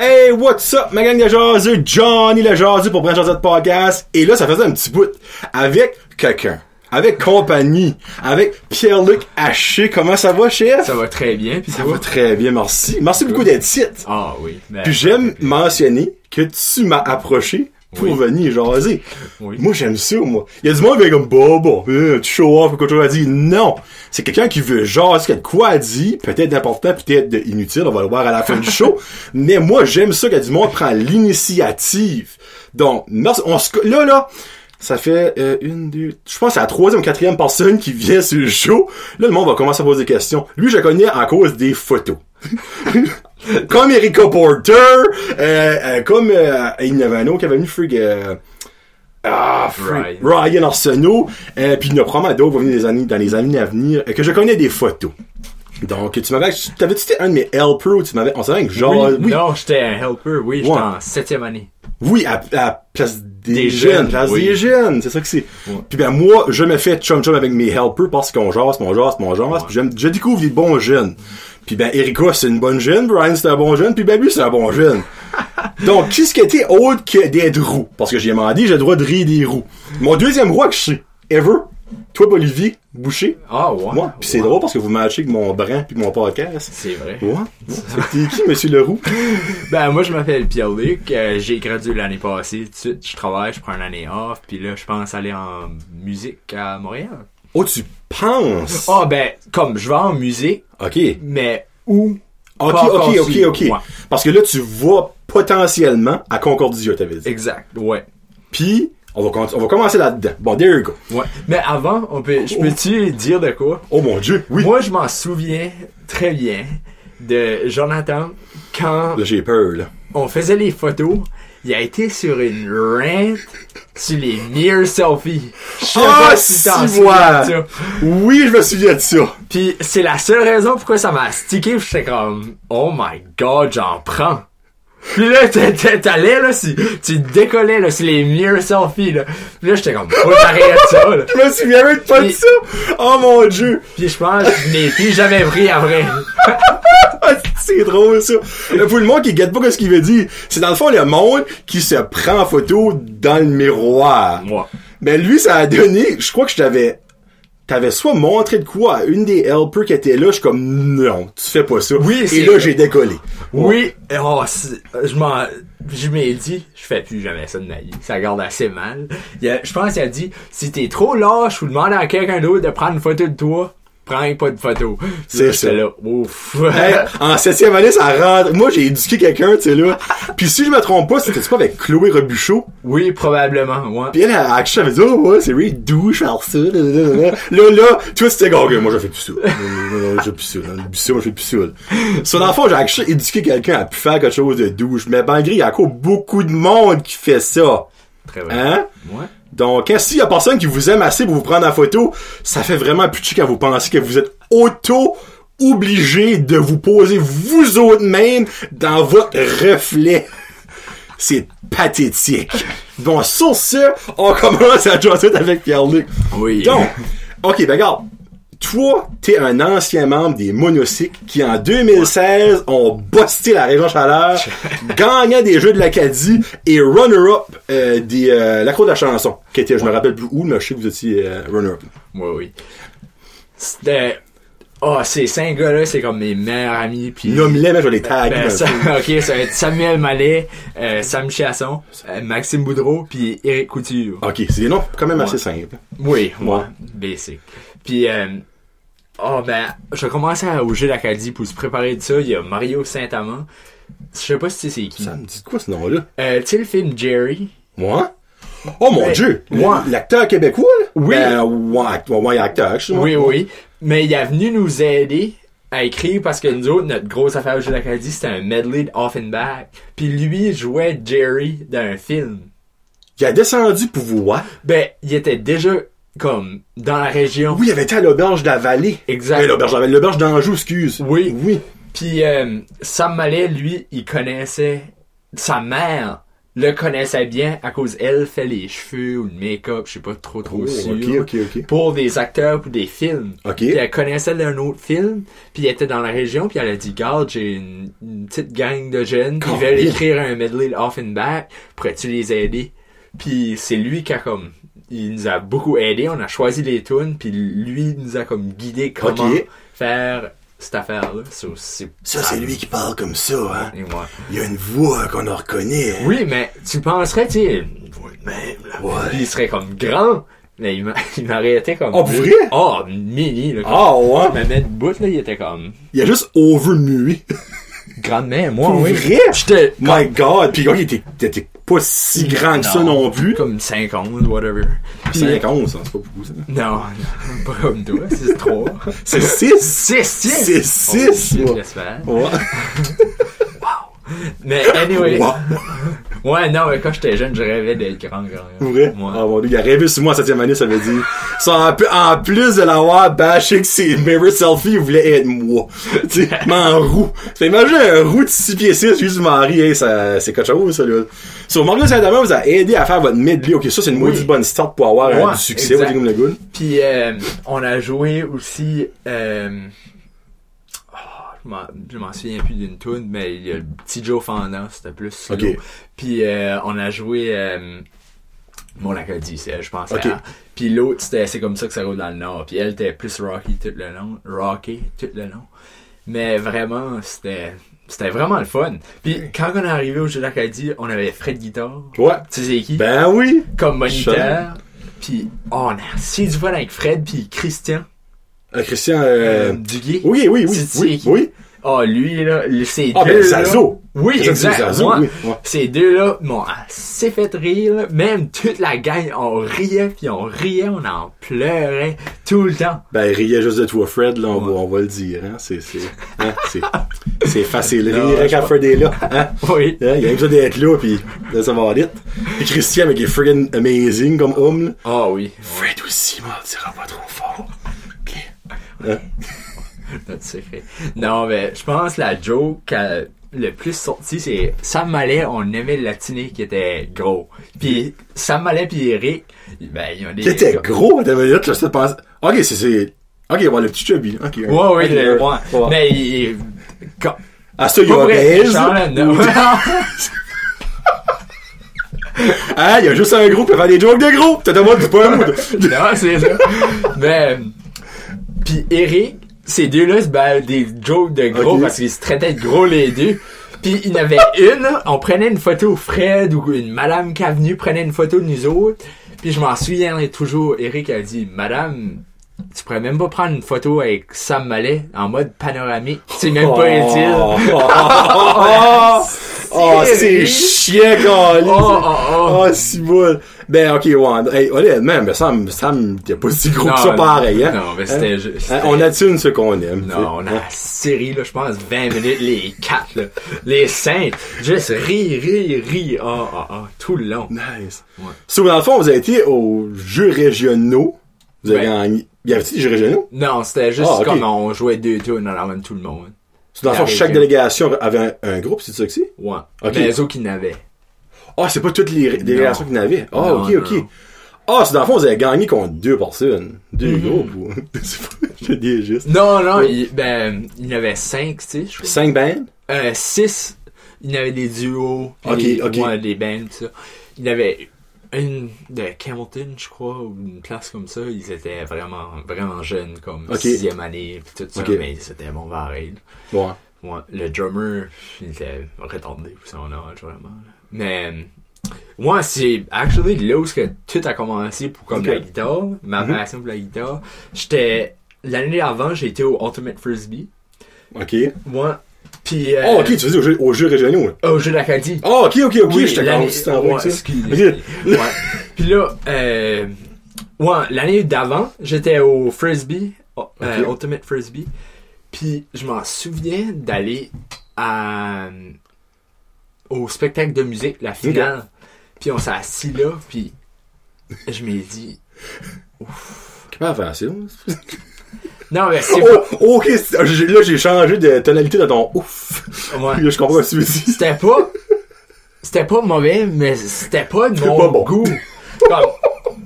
Hey, what's up, ma gang de jaseux, Johnny le jaseux pour Brand de Podcast. Et là, ça faisait un petit bout avec quelqu'un. Avec compagnie. Avec Pierre-Luc Haché. Comment ça va, chef? Ça va très bien. Puis ça va très bien, merci. Merci beaucoup d'être ici. Ah oui. Ben, Puis j'aime mentionner que tu m'as approché pour Oui. venir jaser. Oui. Moi, j'aime ça, moi. Il y a du monde qui est comme, bon, bon, euh, tu show off ou quoi chose à dire. Non. C'est quelqu'un qui veut jaser, qui a de quoi à dire, peut-être d'important, peut-être inutile, on va le voir à la fin du show. Mais moi, j'aime ça que du monde prend l'initiative. Donc, merci. On se, là, là, ça fait euh, une, deux, je pense que c'est la troisième ou quatrième personne qui vient sur le show. Là, le monde va commencer à poser des questions. Lui, je le connais à cause des photos. comme Erika Porter, euh, euh, comme euh, qui avait venu Frig, ah, Ryan. Ryan Arsenault, euh, puis il y en a probablement d'autres qui vont venir des années, dans les années à venir, euh, que je connais des photos. Donc, tu m'avais, t'avais-tu été un de mes helpers ou tu m'avais, on savait que genre, oui, oui, Non, j'étais un helper. Oui, j'étais Ouais. en septième année. oui, à, à place des, Des jeunes, jeunes, place oui. des jeunes, c'est ça que c'est. Ouais. Puis ben moi, je me fais chum chum avec mes helpers parce qu'on jase, mon jase, mon jase, puis j'aime- je découvre des bons jeunes. Puis ben Erika c'est une bonne jeune, Brian c'est un bon jeune, puis ben lui c'est un bon jeune. Donc qu'est-ce qui était autre que d'être roux Parce que j'ai demandé, j'ai le droit de rire des roues. Mon deuxième roi que je sais, ever, toi Olivier Boucher, Ah ouais. moi, puis c'est Ouais. drôle parce que vous matchez avec mon brin puis mon podcast. C'est vrai. Ouais. T'es qui, Monsieur Leroux? Ben moi je m'appelle Pierre-Luc. euh, j'ai gradué l'année passée. Tout de suite, je travaille, je prends une année off. Puis là, je pense aller en musique à Montréal. Oh, tu penses? Ah ben, comme je vais en musique, Ok. mais où? Ok, ok, ok, ok. Ouais. Parce que là, tu vas potentiellement à Concordia, t'avais dit. Exact. Ouais. Puis, on va, on va commencer là-dedans. Bon, there you go. Ouais. Mais avant, on peut, je peux-tu dire de quoi? Oh mon dieu, oui. Moi, je m'en souviens très bien de Jonathan quand Là, j'ai peur, là. on faisait les photos. Il a été sur une rant sur les mirror selfies. Je pas si moi. Oui, je me souviens de ça. Puis c'est la seule raison pourquoi ça m'a stické. J'étais comme, oh my god, j'en prends. Puis là, t'a- t'a- t'allais là, si, tu décollais là sur les mirror selfies là. Puis là, j'étais comme, faut t'arrêter ça là. Je me souviens même pas de Puis- ça. Oh mon dieu. Puis je pense, n'ai plus jamais pris après. Ah, c'est drôle, ça. Là, pour le monde qui guette pas ce qu'il veut dire, c'est dans le fond le monde qui se prend en photo dans le miroir. Moi. Ben lui, ça a donné, je crois que je t'avais, t'avais soit montré de quoi à une des helpers qui était là, je suis comme, non, tu fais pas ça. Oui, Et là, j'ai décollé. Oui, oh, c'est- je m'en, je m'ai dit, je fais plus jamais ça de ma vie. Ça garde assez mal. Il a- je pense qu'il a dit, si t'es trop lâche ou demande à quelqu'un d'autre de prendre une photo de toi, prends pas de photo. C'est ça. là, ouf. Hey, en septième année, ça rentre. Moi, j'ai éduqué quelqu'un, tu sais, là. Puis si je me trompe pas, c'était pas avec Chloé Robuchot? oui, probablement, ouais. Puis elle, elle, elle, elle, elle dit, oh, ouais, c'est really douche faire ça. Là, là, là, là. là, là, toi, c'était gars, moi, je fais plus ça. Non, je fais plus ça. Plus ça, moi, je fais plus ça. Sur l'enfant, j'ai actually éduqué quelqu'un à pu faire quelque chose de douche. Mais malgré, il y a encore beaucoup de monde qui fait ça. Très bien. Hein? Ouais. Donc, hein, s'il y a personne qui vous aime assez pour vous prendre en photo, ça fait vraiment plus quand vous pensez que vous êtes auto obligé de vous poser vous autres même dans votre reflet. C'est pathétique. Bon, sur ce, on commence à jouer avec Pierre-Luc. Oui. Donc, ok, ben regarde. Toi, t'es un ancien membre des Monocycles qui, en 2016, ont busté la région Chaleur, gagnant des Jeux de l'Acadie et runner-up euh, des euh, la Cour de la chanson, qui était, je me rappelle plus où, mais je sais que vous étiez euh, runner-up. Ouais, oui. C'était, oh, ces cinq gars-là, c'est comme mes meilleurs amis, puis Nomme-les, mais je vais les taguer. Ben, un ça- ok, ça va être Samuel Mallet, euh, Sam Chasson, euh, Maxime Boudreau, puis Eric Couture. Ok, c'est des noms quand même assez Ouais. simples. Oui, Ouais. moi, basic. Puis, euh, oh ben, je commençais à au jeu d'Acadie pour se préparer de ça. Il y a Mario Saint-Amand. Je sais pas si tu sais c'est qui. Ça me dit de quoi ce nom-là? Euh, tu sais le film Jerry? Moi? Oh mon Ben, dieu! Moi. L'acteur québécois, là? Oui. Ben, ouais, act- ouais, ouais, acteur. Oui, oui. Mais il est venu nous aider à écrire parce que nous autres, notre grosse affaire au jeu d'Acadie, c'était un medley de Offenbach. Puis lui jouait Jerry dans un film. Il a descendu pour vous voir. Ben, il était déjà comme dans la région. Oui, il avait été à l'auberge de la vallée. Exact. Euh, l'auberge, de l'auberge d'Anjou, excuse. Oui. Oui. Puis euh, Sam Mallet, lui, il connaissait sa mère le connaissait bien à cause elle fait les cheveux ou le make-up, je sais pas trop trop Oh, sûr. Pour des acteurs ou des films. Puis elle connaissait d'un autre film, puis elle était dans la région, puis elle a dit, garde, j'ai une, une petite gang de jeunes, ils veulent écrire un medley off and back, pourrais-tu les aider? Puis c'est lui qui a comme, il nous a beaucoup aidé, on a choisi les tunes, puis lui nous a comme guidé comment faire cette affaire-là. So, Ça, c'est lui qui parle comme ça, hein. Et moi. Il y a une voix qu'on en reconnaît. hein. Oui, mais tu penserais, tu sais, une voix de même. Ouais. Il serait comme grand. Mais il m'a- il m'arrêtait comme. Oh, vrai? Oh, mini, là. Ah, ouais. Il met debout, là, il était comme. Il a juste overmué. Grandement, moi, Pour oui. vrai? J'étais My god. Puis, il était, t'étais pas si grand que ça non plus. Comme 50, whatever. Puis- 50, ça, c'est pas beaucoup, ça. Non, non, pas comme toi, c'est 3. C'est 6. 6, 6! C'est six, moi. j'espère. Ouais. Mais anyway, Wow. Ouais, non, mais quand j'étais jeune, je rêvais d'être grand, grand. Vrai? Ouais. Ah, mon dieu, il a rêvé sur moi en septième année, ça veut dire. Ça, en, plus de l'avoir bâché que c'est mirror selfie, il voulait être moi. tu sais, en roue. Fait, imagine un roue de 6 pieds 6, juste Marie, hey, ça, c'est quelque chose, ça, là. So, Mario Saint-Amand vous a aidé à faire votre medley. Ok, ça, c'est une Oui. maudite bonne start pour avoir un Ouais, du succès, comme le good. Puis euh, on a joué aussi. Euh, je m'en- souviens plus d'une tune, mais il y a le petit Joe Fendant, c'était plus slow. Puis euh, on a joué. Euh, mon Acadie, c'est je pense. Ok. à- Puis l'autre, c'était c'est comme ça que ça roule dans le nord. Puis elle était plus rocky tout le long, rocky tout le long. Mais vraiment, c'était c'était vraiment le fun. Puis quand on est arrivé au jeu d'Acadie, on avait Fred Guitar. Ouais. Tu sais qui? Ben oui. comme moniteur. Puis oh, on a si du fun avec Fred puis Christian Euh, Christian, euh, euh, Duguay? oui, oui, oui, oui. Oh, lui, là, ces Ah, deux. ben, là- Zazo. Oui, exact. Zazo, oui, ouais. Ces deux-là m'ont assez fait rire. là. Même toute la gang, on riait, puis on riait, on en pleurait tout le temps. Ben, il riait juste de toi, Fred, là, on, Ouais. va, on va le dire, hein. C'est, c'est, hein, c'est, facile Non, rire je quand Fred est là, hein. Oui. Hein, Il a besoin d'être là, pis là, ça va vite. Puis Christian, avec est friggin' amazing comme homme, là. Ah oui. Fred aussi, m'en dira pas trop fort. Non, mais je pense que la joke le plus sorti, c'est Sam Mallet, on aimait le latiné qui était gros. Puis Sam Mallet puis Eric, ben, ils ont des... Qui était gros, minute, là, je te pense. Ok, c'est, ok, voilà, le petit chubby, ok. Ouais, ouais, Ok, le- ouais. ouais. Ouais. Mais il... Quand... Ah, ça, il y a non. Ah, il y a juste un gros qui faire des jokes de gros. T'as demandé, c'est pas non, c'est ça. Mais... Puis Eric, ces deux-là, c'est ben, des jokes de gros parce qu'ils se traitaient de gros les deux. Puis il y en avait une, on prenait une photo Fred ou une madame qui est venue prenait une photo de nous autres. Puis je m'en souviens toujours, Eric a dit, Madame, tu pourrais même pas prendre une photo avec Sam Mallet en mode panoramique. C'est même pas utile. Oh, oh, oh, c'est chiant, Colin. Oh, oh, oh. Oh, si. Ben, ok, ouais. Hey, honnêtement, mais Sam, Sam, t'es pas si gros que ça, pareil, hein. Non, mais c'était Hein? juste. Hein, On attune ce qu'on aime. Non, on a la série, là, je pense, 20 minutes, les quatre, là. Les cinq. Juste rire, rire, rire. Ah, ah, ah, tout le long. Nice. Ouais. So, dans le fond, vous avez été aux Jeux régionaux. Vous avez gagné. Y avait-tu des Jeux régionaux? Non, c'était juste Ah, comme on jouait deux tours dans la de tout le monde. So, dans le fond, chaque délégation avait un, un groupe, c'est ça que c'est? Ouais. Ok. Mais les autres qui n'avaient. Ah, c'est pas toutes les délégations qu'il y en avait. Ah, Non, ok, ok. Ah, c'est dans le fond, vous avez gagné contre deux personnes. Deux Mhm. groupes, ou... C'est pas- Je dis juste. Non, non, Ouais. il, ben, il y en avait cinq, tu sais. Cinq bands? Euh, six, il y en avait des duos. Ok, des, ok. ouais, des bands, tout ça. Il y en avait une de Hamilton, je crois, ou une classe comme ça. Ils étaient vraiment, vraiment jeunes, comme Ok. sixième année, puis tout ça, mais c'était bon pareil. Ouais. Ouais, le drummer, il était retardé pour son âge, vraiment. Mais, moi, c'est actually là où que tout a commencé pour comme la guitare, ma Mhm. passion pour la guitare. J'étais, l'année avant, été au Ultimate Frisbee. Ok. Moi, puis, euh, Oh, ok, tu veux dire aux Jeux, aux jeux régionaux, là. au jeu d'Acadie. Oh, ok, ok, ok, Oui, je t'ai en ouais, que ça. excuse. Ok. Ouais. Puis là, euh, ouais, l'année d'avant, j'étais au Frisbee, euh, Ok. Ultimate Frisbee. Puis je m'en souviens d'aller à, au spectacle de musique, la finale. Puis on s'est assis là, puis je m'ai dit, Comment faire ça? Non mais c'est Oh, ok, c'est- j'ai- là, j'ai changé de tonalité dans ton ouf. ouais. Là, je comprends ce que tu c'était pas, c'était pas mauvais, mais c'était pas de mon pas bon. goût. Comme,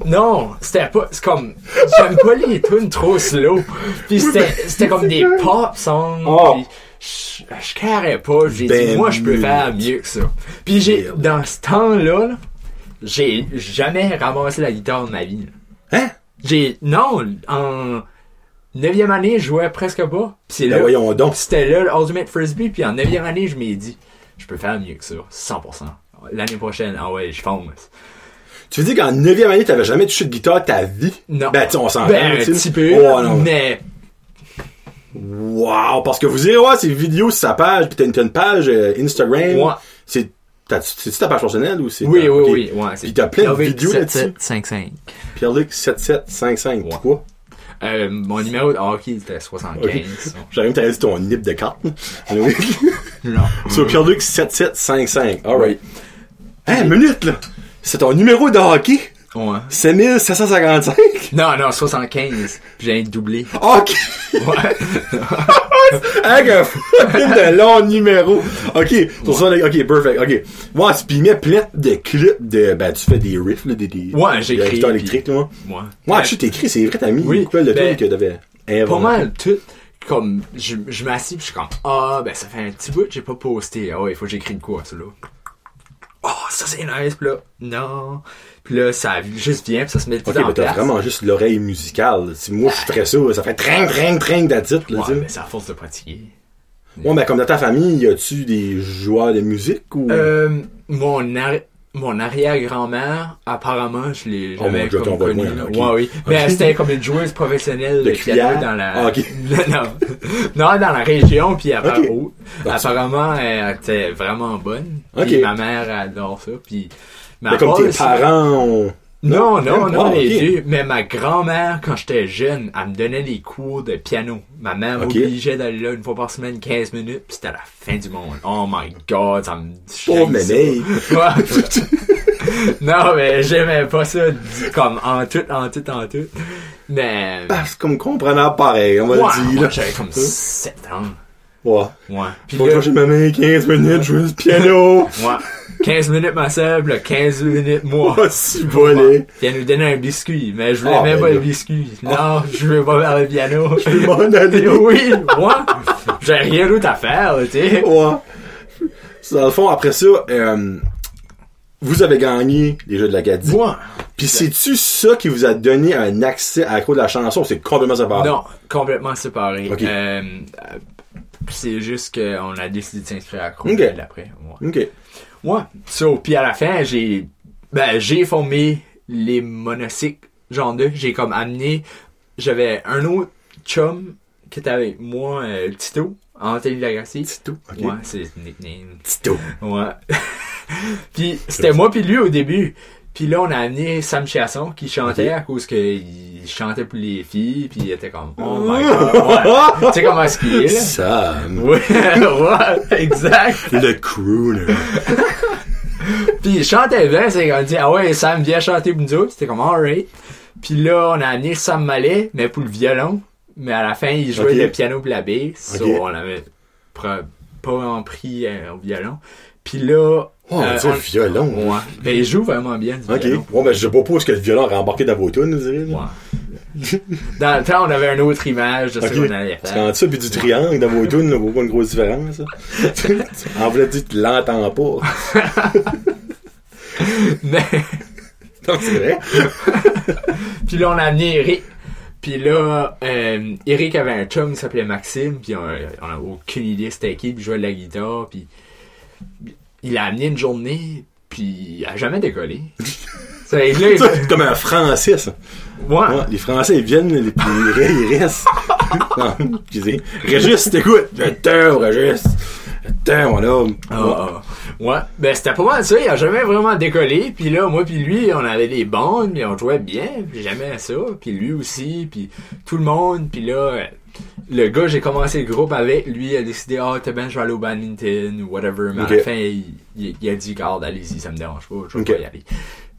non, c'était pas, c'est comme, j'aime pas les tunes trop slow. Puis c'était, c'était comme des pop songs. Oh. puis je, je carrais pas. J'ai dit, Ben moi, je peux faire mieux que ça. Puis j'ai, dans ce temps-là, là, j'ai jamais ramassé la guitare de ma vie. là. Hein? J'ai, non, en neuvième année, je jouais presque pas. Puis c'est Ben là, voyons donc. c'était là, le Ultimate Frisbee, puis en 9 année, je m'ai dit, je peux faire mieux que ça, 100%. L'année prochaine, ah ouais, je fonce. Tu dire qu'en 9e année, t'avais jamais touché de guitare ta vie? Non. Ben, tu sais, on s'entend. Ben, un petit peu, Oh, non. mais Wow! Parce que vous irez voir ces vidéos sur sa page, pis t'as une, page euh, Instagram. Ouais. C'est, c'est-tu ta page personnelle ou c'est oui, oui, oui, ouais. Puis t'as plein de vidéos là-dessus. 7755. Pierre-Luc 7755. Ouais. Quoi? Euh, mon numéro de hockey, c'était 75. Ok. J'aurais même t'avais dit ton nip de carte. Non. Sur Pierre-Luc 7755. Alright. Hein, minute, là! C'est ton numéro de hockey? Ouais. 7755? Non, non, 75. J'ai doublé. Ok! Ouais. Avec un fucking long numéro. Ok, sur ça, ok, perfect, ok. Ouais, puis il met plein de clips de, ben, tu fais des riffs, là, des, des, Ouais, j'écris, des électriques, là. Ouais. Ouais, tu t'écris, c'est vrai, t'as mis Oui, quoi, le ben, truc que t'avais inventé. Pas mal tout. Comme, je, je m'assis pis je suis comme, ah, ben ça fait un petit bout que j'ai pas posté. Ah ouais, il faut que j'écrive de quoi, ça là. Oh, ça c'est nice, pis là, non. Pis là, ça juste vient, pis ça se met tout Ok, en mais t'as vraiment juste l'oreille musicale. Si moi, je ferais ça, ça fait tring, tring, tring d'attitude, là, Ouais, mais c'est à force de pratiquer. Ouais, mais comme dans ta famille, y a-tu des joueurs de musique ou? Euh, mon, mon arrière-grand-mère, apparemment, je l'ai Oh jamais mon Dieu, comme t'en vois connu. loin, là, ok. Ouais, oui. Mais c'était comme une joueuse professionnelle De piano dans la... Ah, ok. non, non, dans la région, puis appa- Ok. Bon, apparemment, elle était vraiment bonne. Puis ma mère adore ça, puis... Mais comme tes parents ont... Non, non, non, pas, les deux. Mais ma grand-mère, quand j'étais jeune, elle me donnait des cours de piano. Ma mère m'obligeait d'aller là une fois par semaine, 15 minutes, pis c'était la fin du monde. Oh my god, ça me... Mémé. Ouais. non, mais j'aimais pas ça, comme en tout, en tout, en tout. Mais... Parce comme comprenable pareil, on va ouais, le dire, moi, j'avais comme 7 ans. Ouais. Ouais. Puis Faut là, je me mets 15 minutes, jouer du piano. ouais. 15 minutes ma sœur, pis là, 15 minutes moi. Oh, si volé. Puis elle nous donnait un biscuit, mais je voulais Ah, même ben pas le biscuit. Non, je veux pas faire le piano. Je m'en aller. oui, moi, j'ai rien d'autre à faire, tu sais. Ouais. Dans le fond, après ça, euh, vous avez gagné les Jeux de l'Acadie. Moi, Puis c'est-tu ça qui vous a donné un accès à la cour de la chanson? C'est complètement séparé. non, complètement séparé. Ok. Euh, c'est juste qu'on a décidé de s'inscrire à Croix Ok. après. Ouais. Ok. Ouais. So, puis à la fin, j'ai, ben, j'ai formé les monocycles, genre deux. J'ai comme amené, j'avais un autre chum qui était avec moi, euh, Tito, Anthony Lagacé. Tito. Ok. Ouais, c'est le nickname. Tito. Ouais. puis c'était moi puis lui au début. Puis là, on a amené Sam Chasson qui chantait à cause qu'il chantait pour les filles. Puis il était comme, oh my god. Ouais. tu sais comment est-ce qu'il est, là? Sam. Ouais, ouais, exact. Le crooner. Puis il chantait bien, c'est qu'on dit, ah ouais, Sam, viens chanter pour nous autres. C'était comme, alright. Puis là, on a amené Sam Mallet, mais pour le violon. Mais à la fin, il jouait le piano pour la basse. So, Ok. on avait pas en pris euh, au violon. Puis là... Oh, on euh, dit on- violon. Ouais. Mais il joue vraiment bien du Ok. violon. Bon, ben, je sais pas ce que le violon a rembarqué dans vos tunes, vous. Ouais. Dans le temps, on avait une autre image de ce qu'on allait faire. quand ça, puis du triangle dans vos tunes, vaut pas une grosse différence, en vrai, tu l'entends pas. Mais... Non, c'est vrai. Puis là, on a amené Eric. Puis là, euh, Eric avait un chum qui s'appelait Maxime. Puis on, on a aucune idée c'était qui. Puis jouait de la guitare. Puis il a amené une journée. Puis il a jamais décollé. C'est comme un français, ça. ouais. Ouais, les Français, ils viennent, les, puis ils, restent. non, excusez. Régis, t'écoutes. T'aime, Régis. T'aime, mon homme. Ah, ah. ouais. Ben, c'était pas mal ça. Il a jamais vraiment décollé. Puis là, moi puis lui, on avait des bandes, puis on jouait bien. Puis j'aimais ça. Puis lui aussi. Puis tout le monde. Puis là, le gars, j'ai commencé le groupe avec. Lui, il a décidé, ah, t'es bien, je vais aller au badminton ou whatever. Mais à la fin, il, il- il a dit, garde, allez-y, ça me dérange pas. Je vais pas y aller.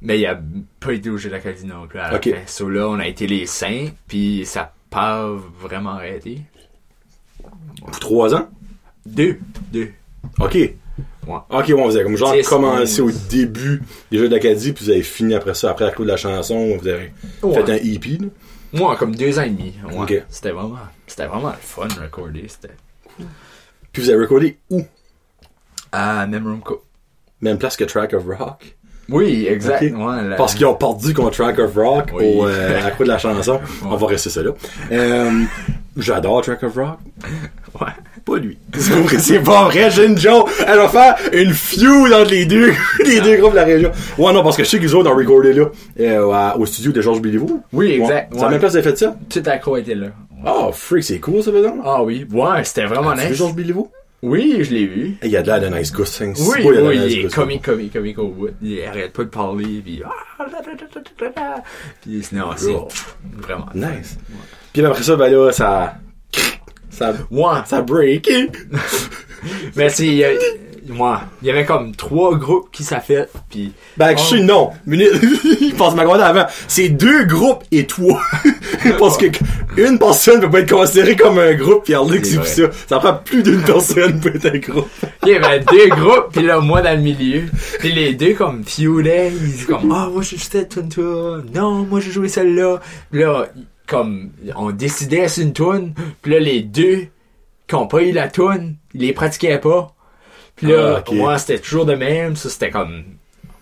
Mais il a pas été au jeu de l'Acadie non plus à la Ok. fin. So là, on a été les cinq. Puis ça a pas vraiment arrêté. Pour trois ans? Deux. Deux. OK. Ouais. Ok, ouais, vous avez comme genre commencé au début des Jeux d'Acadie, puis vous avez fini après ça, après la clou de la chanson, vous avez Ouais. fait un EP, là? Moi, comme deux ans et demi. Ouais. Ok. C'était vraiment, c'était vraiment le fun de recorder. C'était Puis vous avez recordé où? à Memroom Co. Même place que Track of Rock? Oui, exact. Ok. Ouais, la- Parce qu'ils ont perdu contre Track of Rock Oui. au, euh, à la clou de la chanson. On va rester ça là. Euh, J'adore Track of Rock. Ouais. Pas lui. C'est c'est pas vrai, Jeune Joe. Elle va faire une feud entre les deux, les deux groupes de la région. Ouais, non, parce que je sais qu'ils autres ont recordé là, euh, à- au studio de Georges Béliveau. Oui, Ouais. exact. C'est la ouais. même place fait ça? Tout accro était là. Oh, freak, c'est cool, ça, exemple. Ah oui. Ouais, c'était vraiment C'est nice. Georges Béliveau? Oui, je l'ai vu. Il y a de l'air de nice goose, hein. Oui, oui, nice il est comique, comique, comique au bout. Il arrête pas de parler, puis ah. Puis non, c'est vraiment. Nice. Puis après ça, ben là, ça... Ça, Ouais, ça break. mais c'est, a- ouais, il y avait comme trois groupes qui s'affaient, puis Ben, je Oh. sais, non. Minute, il passe ma commande avant. C'est deux groupes et toi. Parce que une personne peut pas être considérée comme un groupe, puis Alex, C'est c'est ça. Ça prend plus d'une personne pour être un groupe. il y avait deux groupes, puis là, moi dans le milieu, puis les deux comme feudaient, ils disaient comme ah moi j'ai joué cette tune non moi j'ai joué celle-là, là comme on décidait sur une tune, puis là les deux qui ont pas eu la tune, ils les pratiquaient pas, puis là Ah, c'était toujours de même, ça c'était comme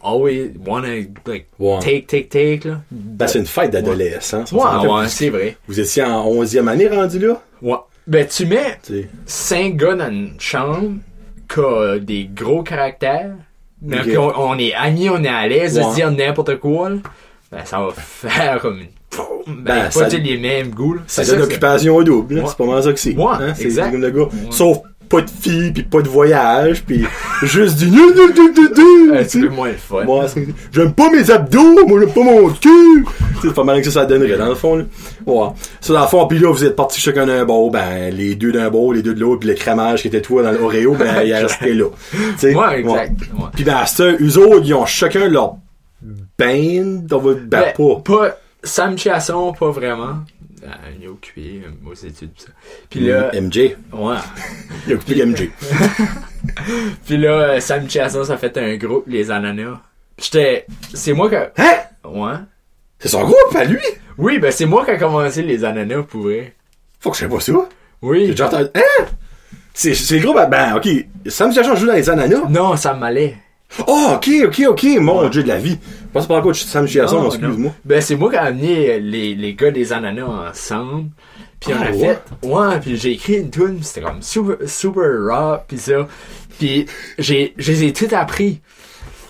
always wanna like Ouais. take take take là. Ben, c'est une fête d'adolescents. ça, Ouais, fait c'est vrai. Vous étiez en 11e année rendu là? Ouais. Ben tu mets Tu sais. cinq gars dans une chambre qui a des gros caractères. mais Ok. qu'on- on, est amis, on est à l'aise de dire n'importe quoi. là. Ben, ça va faire comme une... Ben, Ben, pas ça- les mêmes goûts. Ça C'est ça, occupation double, là. Ouais. C'est pas mal ça que c'est. Ouais, Hein, C'est exact. gars. Sauf pas de filles, pis pas de voyage, pis juste du nu, nu, nu, nu, un petit sais. peu moins fun. Moi, j'aime pas mes abdos, moi j'aime pas mon cul. C'est pas mal que ça, ça donnerait, dans le fond, là. Ouais. Ça, dans le fond, pis là, vous êtes partis chacun d'un bord, ben, les deux d'un bord, les deux de l'autre, pis le crémage qui était toi dans l'Oreo, ben, il est resté là. Ouais, exact. Puis ben, ça, eux autres, ils ont chacun leur band, on va, ben, Ben, pas. pas... Sam Chasson, pas vraiment. Il est occupé aux études pis ça. Puis là, MJ. ouais. Il a occupé MJ. Puis là, euh, Sam Chasson, ça fait un groupe, les Ananas. J'étais... C'est moi qui... Hein? Ouais. C'est son groupe, à lui? Oui, ben c'est moi qui a commencé les ananas pour vrai. Faut que je sais pas ça. J'ai Oui. déjà entendu. Hein? C'est, le groupe, ben, ok. Sam Chachon joue dans les ananas? Non, ça m'allait. Oh, ok, ok, ok, mon dieu de la vie. Je pense pas encore que Sam Chachon, Non, excuse-moi. Ben c'est moi qui ai amené les, les gars des ananas ensemble. Puis on Ah, a ouais? fait... Ouais, puis j'ai écrit une tune, c'était comme super, super rock, puis ça. Puis j'ai, je les ai toutes appris.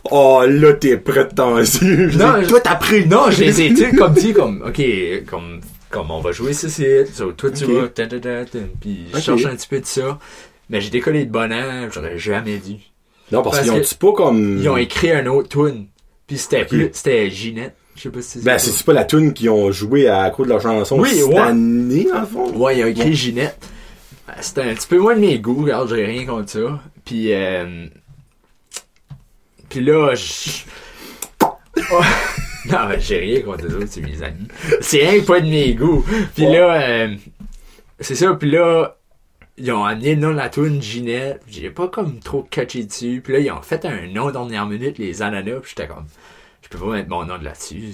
Oh, là, t'es prétentieux. Non, Non, je- toi, t'as pris. Non, je les ai toutes comme dit, comme, ok, comme, comme on va jouer ça, c'est, so, toi tu Ok. vas, ta, ta, ta, ta. puis je Ok. cherche un petit peu de ça. Mais j'ai décollé de bonheur, j'aurais jamais dû. Non, parce, Parce qu'ils ont que- pas comme. Ils ont écrit un autre tune. Puis c'était plus, c'était Ginette. Je sais pas si Ben, c'est pas la tune qu'ils ont joué à cause de leur chanson Oui, cette ouais. année, le fond? Ouais, ils ont écrit Ouais. Ginette. Ben, C'était un petit peu moins de mes goûts, regarde, j'ai rien contre ça. Puis, euh... Puis là, je... Oh. non, j'ai rien contre eux autres, c'est mes amis. C'est rien que pas de mes goûts. Puis là, euh... c'est ça, puis là, ils ont amené le nom de la tune Ginette. J'ai pas comme trop catché dessus. Puis là, ils ont fait un nom dernière minute, les ananas. Puis j'étais comme, je peux pas mettre mon nom de là-dessus.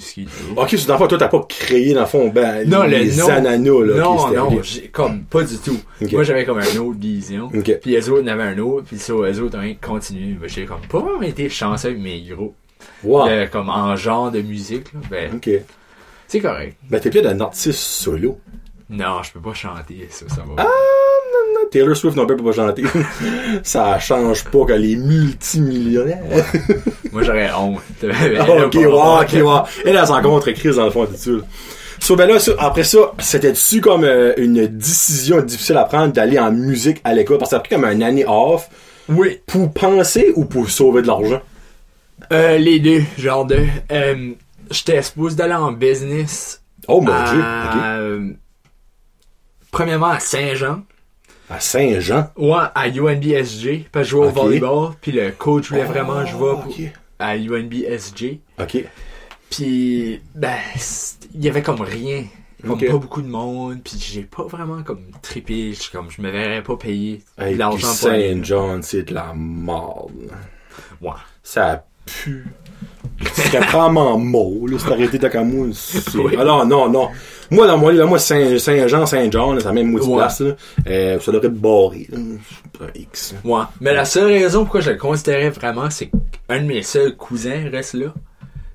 Ok, c'est dans le fond, toi, t'as pas créé, dans le fond, ben, Non, les le nom. ananas, là. non, non, comme pas du tout. Moi j'avais comme un autre vision. Puis les autres en avaient un autre, puis ça, les autres ont rien continué. J'ai comme pas vraiment été chanceux avec mes gros. Wow. Euh, comme en genre de musique, là. Ben, Ok. c'est correct. Ben, t'es peut-être un artiste solo. Non, je peux pas chanter, ça, ça va. Ah, Taylor Swift non plus pas chanter. ça change pas qu'elle est multimillionnaire. Moi j'aurais honte. Ah, ok, honte. ok, ouais. Elle, elle s'en contre crise dans le fond, attitude. So, ben là, ça, après ça, c'était-tu comme euh, une décision difficile à prendre d'aller en musique à l'école? Parce que ça a pris comme un année off Oui. pour penser ou pour sauver de l'argent? Euh, les deux, genre de. Euh, J'étais supposé d'aller en business. Oh mon à- dieu, ok. Premièrement à Saint-Jean. À Saint-Jean. Ouais, à UNBSG. Parce que je jouais au Ok. volleyball. Puis le coach voulait vraiment que je vais à UNBSG. Ok. Puis, ben, il y avait comme rien. Comme Ok. pas beaucoup de monde, puis j'ai pas vraiment comme trippé, je, comme je me verrais pas payer Hey, l'argent pour aller. Saint John, c'est de la merde. Ouais. Ça pue. C'est vraiment mot, là, c'est arrêté de comme moi. c'est- Oui. Alors, non, non. Moi, dans mon livre, moi, Saint- Saint-Jean, Saint-Jean, là, c'est la même de Ouais. place, là. Euh, ça devrait être barré, là. Un X. Ouais. Mais la seule raison pourquoi je le considérais vraiment, c'est qu'un de mes seuls cousins reste là.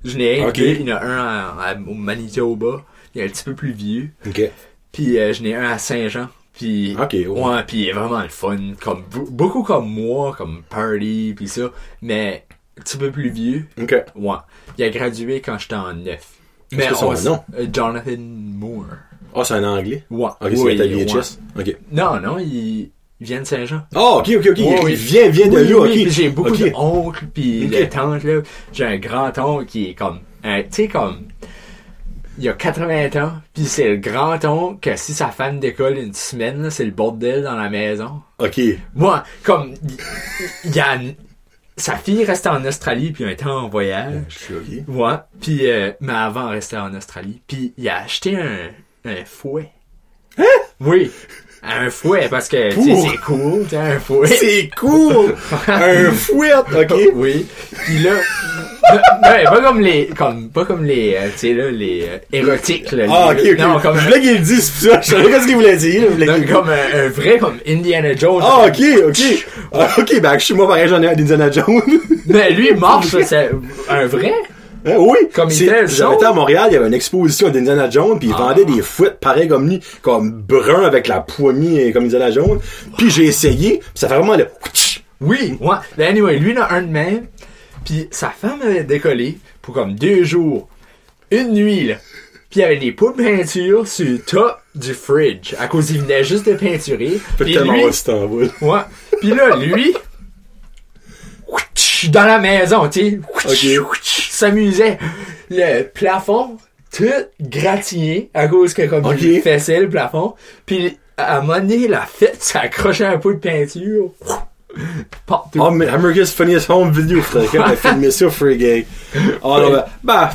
Je n'ai Ok. deux. Il y en a un au Manitoba. Il est un petit peu plus vieux. Ok. Puis euh, je n'ai un à Saint-Jean. Puis Ok, ouais. ouais, puis il est vraiment le fun, comme be- beaucoup comme moi, comme party puis ça, mais un petit peu plus vieux. Ok. Ouais. Il a gradué quand j'étais en neuf. Qu'est-ce que son on nom? euh, Jonathan Moore. Ah, c'est un anglais? Ouais. Ok, Oui, c'est ouais. VHS. Ok. Non, non, il, il vient de Saint-Jean. Ah, ok, ok, ok. Ouais, il oui. vient, vient de Oui, là, oui, ok. j'ai beaucoup Ok. d'oncles puis Ok. de tantes là. J'ai un grand oncle qui est comme, tu sais comme, il a 80 ans, puis c'est le grand oncle que si sa femme décolle une semaine, là, c'est le bordel dans la maison. Ok. Moi, comme, il- il y a, sa fille reste en Australie puis un temps en voyage. Ok. Ouais, puis euh, mais avant restait en Australie, puis il a acheté un, un fouet. Hein? Oui, un fouet parce que c'est cool, tu sais un fouet. C'est cool! un fouet, ok. Oui. Puis là, non, non, pas comme les, comme, pas comme les, euh, tu sais là, les euh, érotiques là. Ah, les- ok, ok. Non, comme, Je voulais qu'il le dise, c'est pour ça. Je savais pas ce qu'il voulait dire. Je voulais non, comme un, un vrai comme Indiana Jones. Ah, ok, ok. Ah, ok, ben, je suis moi pareil, j'en ai un d'Indiana Jones. Mais lui marche, c'est un vrai? Hein, oui. Comme il était J'avais à Montréal, il y avait une exposition d'Indiana Jones, puis ils Ah. vendaient des fouettes pareils comme lui, comme brun avec la poignée comme Indiana Jones. Puis j'ai essayé, puis ça fait vraiment le... Oui, ouais. Mais anyway, lui, il en a un de même. Puis sa femme avait décollé pour comme deux jours. Une nuit, là. Puis il y avait des pots de peinture sur le top du fridge. À cause il venait juste de peinturer. Fait Puis tellement lui, Istanbul. ouais. Puis là, lui, dans la maison, tu sais. S'amusait. Le plafond, tout gratiné, à cause que comme Ok. il fessait le plafond. Puis à un moment donné, la fête, ça accrochait un pot de peinture. Partout. Oh, mais America's Funniest Home Video, frère. Quand filmé ça, frère gay. Oh, non, ben, bah,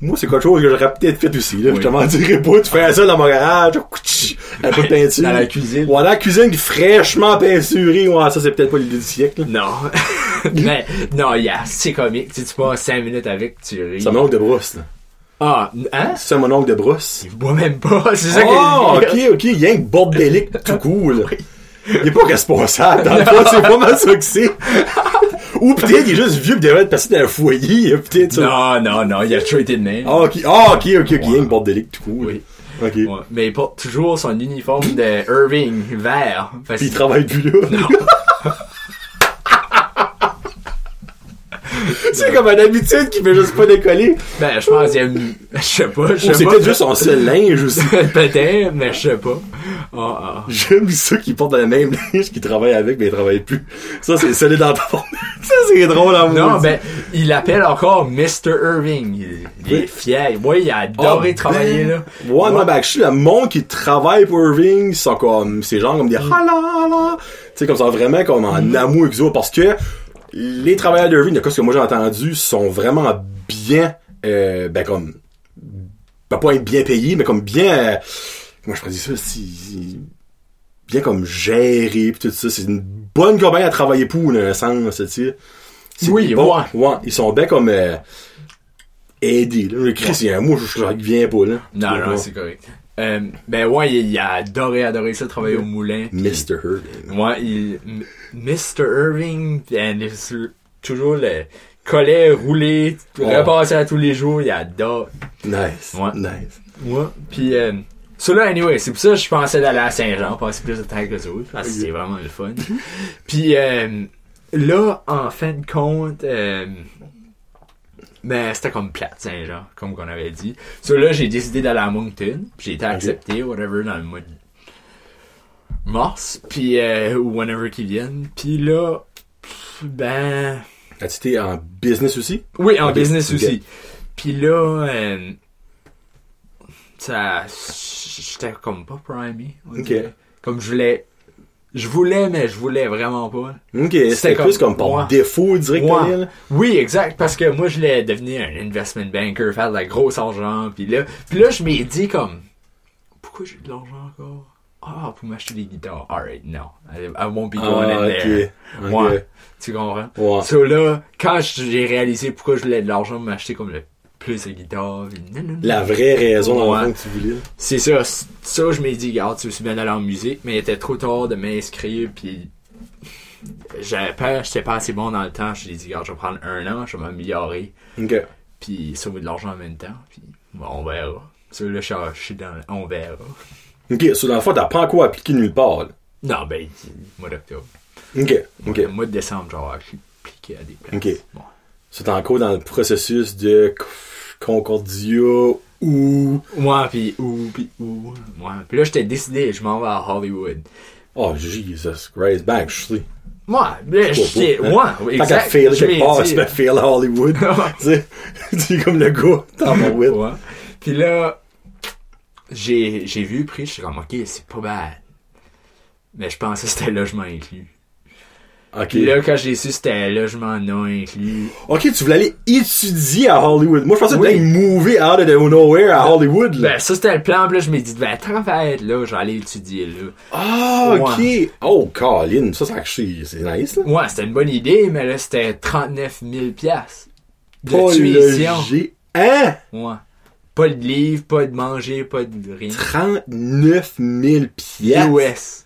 moi, c'est quelque chose que j'aurais peut-être fait aussi, là. Oui. Je te mentirais pas, tu fais ça dans mon garage, un peu de peinture. Dans la cuisine. Ouais, dans la cuisine, fraîchement peinturée, ouais, ça, c'est peut-être pas l'idée du siècle, là. Non. Mais, non, il y a, c'est comique. Tu tu passes 5 minutes avec, tu ris. C'est mon oncle de brosse, là. Ah, hein? C'est mon oncle de brosse. Il boit même pas. C'est ça Oh, ok, ok, il y a un bordélique tout cool. Il est pas responsable. Dans le c'est pas mal ça que c'est. Ou peut-être il est juste vieux pis devrait être passé dans un foyer. Peut-être ça. Non, non, non, il a été de même. Ah, ok, ah, ok, ok, ok, il y a un bordélique tout cool. Oui. Ok. Ouais, Mais il porte toujours son uniforme de Irving vert. Pis il travaille plus là. c'est comme une habitude qui fait juste pas décoller. Ben, je pense qu'il y a une- Je sais pas, je sais c'est peut-être juste son seul linge aussi. Peut-être, mais je sais pas. Ah, ah. J'aime ça qu'il porte le même linge qu'il travaille avec, mais il travaille plus. Ça, c'est solide dans. Ça, c'est drôle en Non, ben, il appelle encore Mr. Irving. Il, il est fier. Moi, il a adoré Ah, travailler, ben, là. Ouais, non, ben, je suis le monde qui travaille pour Irving, ils sont comme, c'est genre comme des halala. Tu sais, comme ça, vraiment comme en Mm. amour autres, parce que les travailleurs d'Irving, de ce que moi j'ai entendu, sont vraiment bien, euh, ben, comme, ben, pas être bien payés, mais comme bien, euh, comment je pourrais dire ça, si, bien comme géré pis tout ça. C'est une bonne compagnie à travailler pour, dans un sens, tu sais. Oui, bon. ouais. ouais. Ils sont bien comme, euh, aidés, là. Le il y a un mot, je, je reviens pas, là. Non, non, c'est correct. Euh, ben ouais, il, il a adoré, adoré ça, travailler au moulin. Mr. Hurd. Ouais, il, Mr. Irving, toujours le collet roulé, repassé à tous les jours, il adore. Nice. Ouais. Nice. Ouais. Puis, euh, ça là, anyway, c'est pour ça que je pensais d'aller à Saint-Jean, passer plus de temps que les autres, parce que c'est vraiment le fun. Puis, euh, là, en fin de compte, ben, c'était comme plate, Saint-Jean, comme qu'on avait dit. Ça là, j'ai décidé d'aller à Moncton, puis j'ai été accepté, whatever, dans le mois de mars, puis, euh, ou whenever qu'ils viennent. Puis là, pff, ben, As-tu été en business aussi? oui, en business aussi. Puis là, euh, ça, j'étais comme pas primé. on Ok. dirait. Comme je voulais Je voulais, mais je voulais vraiment pas. Ok, c'était plus comme par défaut, direct, Ouais. Oui, exact, parce que moi, je voulais devenir un investment banker, faire de la grosse argent, puis là, puis là, je m'ai dit comme, pourquoi j'ai de l'argent encore? Ah, pour m'acheter des guitares. Alright, no. I, won't be going Ah, in there. ok. Ok. Ouais. Tu comprends? Ouais. So là, quand j'ai réalisé pourquoi je voulais de l'argent pour m'acheter comme le plus non, non. La vraie raison dans Ouais. que tu voulais. C'est ça, ça, je m'ai dit, regarde, tu aussi bien d'aller en musique, mais il était trop tard de m'inscrire, puis j'avais peur, j'étais pas assez bon dans le temps, je l'ai dit, regarde, je vais prendre un an, je vais m'améliorer, Ok. puis sauver de l'argent en même temps, puis bon, on verra. Ça, là, je suis- dans, on verra. Ok, so dans le fond, t'as pas encore appliqué nulle part, là. Non, ben, mois d'octobre. Ok. Ok. Le mois de décembre, genre, appliqué à des places. Ok. Bon. C'est encore dans le processus de Concordia ou. Ouais, puis où, puis où. Ouais. Puis là, j'étais décidé, je m'en vais à Hollywood. Oh, Jesus Christ, ben, je sais. Ouais, là, j'étais, Hein? ouais, Tant qu'à exact. fail je quelque part, tu vas fail à Hollywood. tu sais, comme le gars, dans mon whip. Ouais. Puis là, j'ai, j'ai vu le prix, je suis comme, ok, c'est pas bad. Mais je pensais que c'était logement inclus. Ok. Là, quand j'ai su c'était logement non inclus, Ok, tu voulais aller étudier à Hollywood. Moi, je pensais que tu Oui. voulais move out of nowhere à Hollywood, là. ben ça c'était le plan, puis là je m'ai dit, ben être là, je vais aller étudier là. Ah, ok. Ouais. Oh, Colin, ça, c'est nice, là. Ouais, c'était une bonne idée, mais là c'était 39 000 piastres de Pas tuition. logé. Hein? Ouais. Pas de livre, pas de manger, pas de rien. 39 000 piastres? US.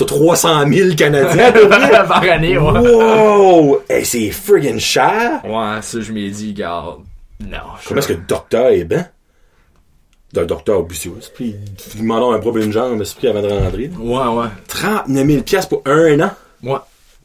Sur 300 000 Canadiens. Par année, ouais. Wow! Hey, c'est friggin' cher! Ouais, ça je m'ai dit, garde. Non. je- Comment est-ce que le docteur est ben? Le docteur ambitieux. Puis, il demande un propre une jambe, c'est pris avant de rentrer. Ouais, ouais. 39 000 piastres pour un an? Ouais.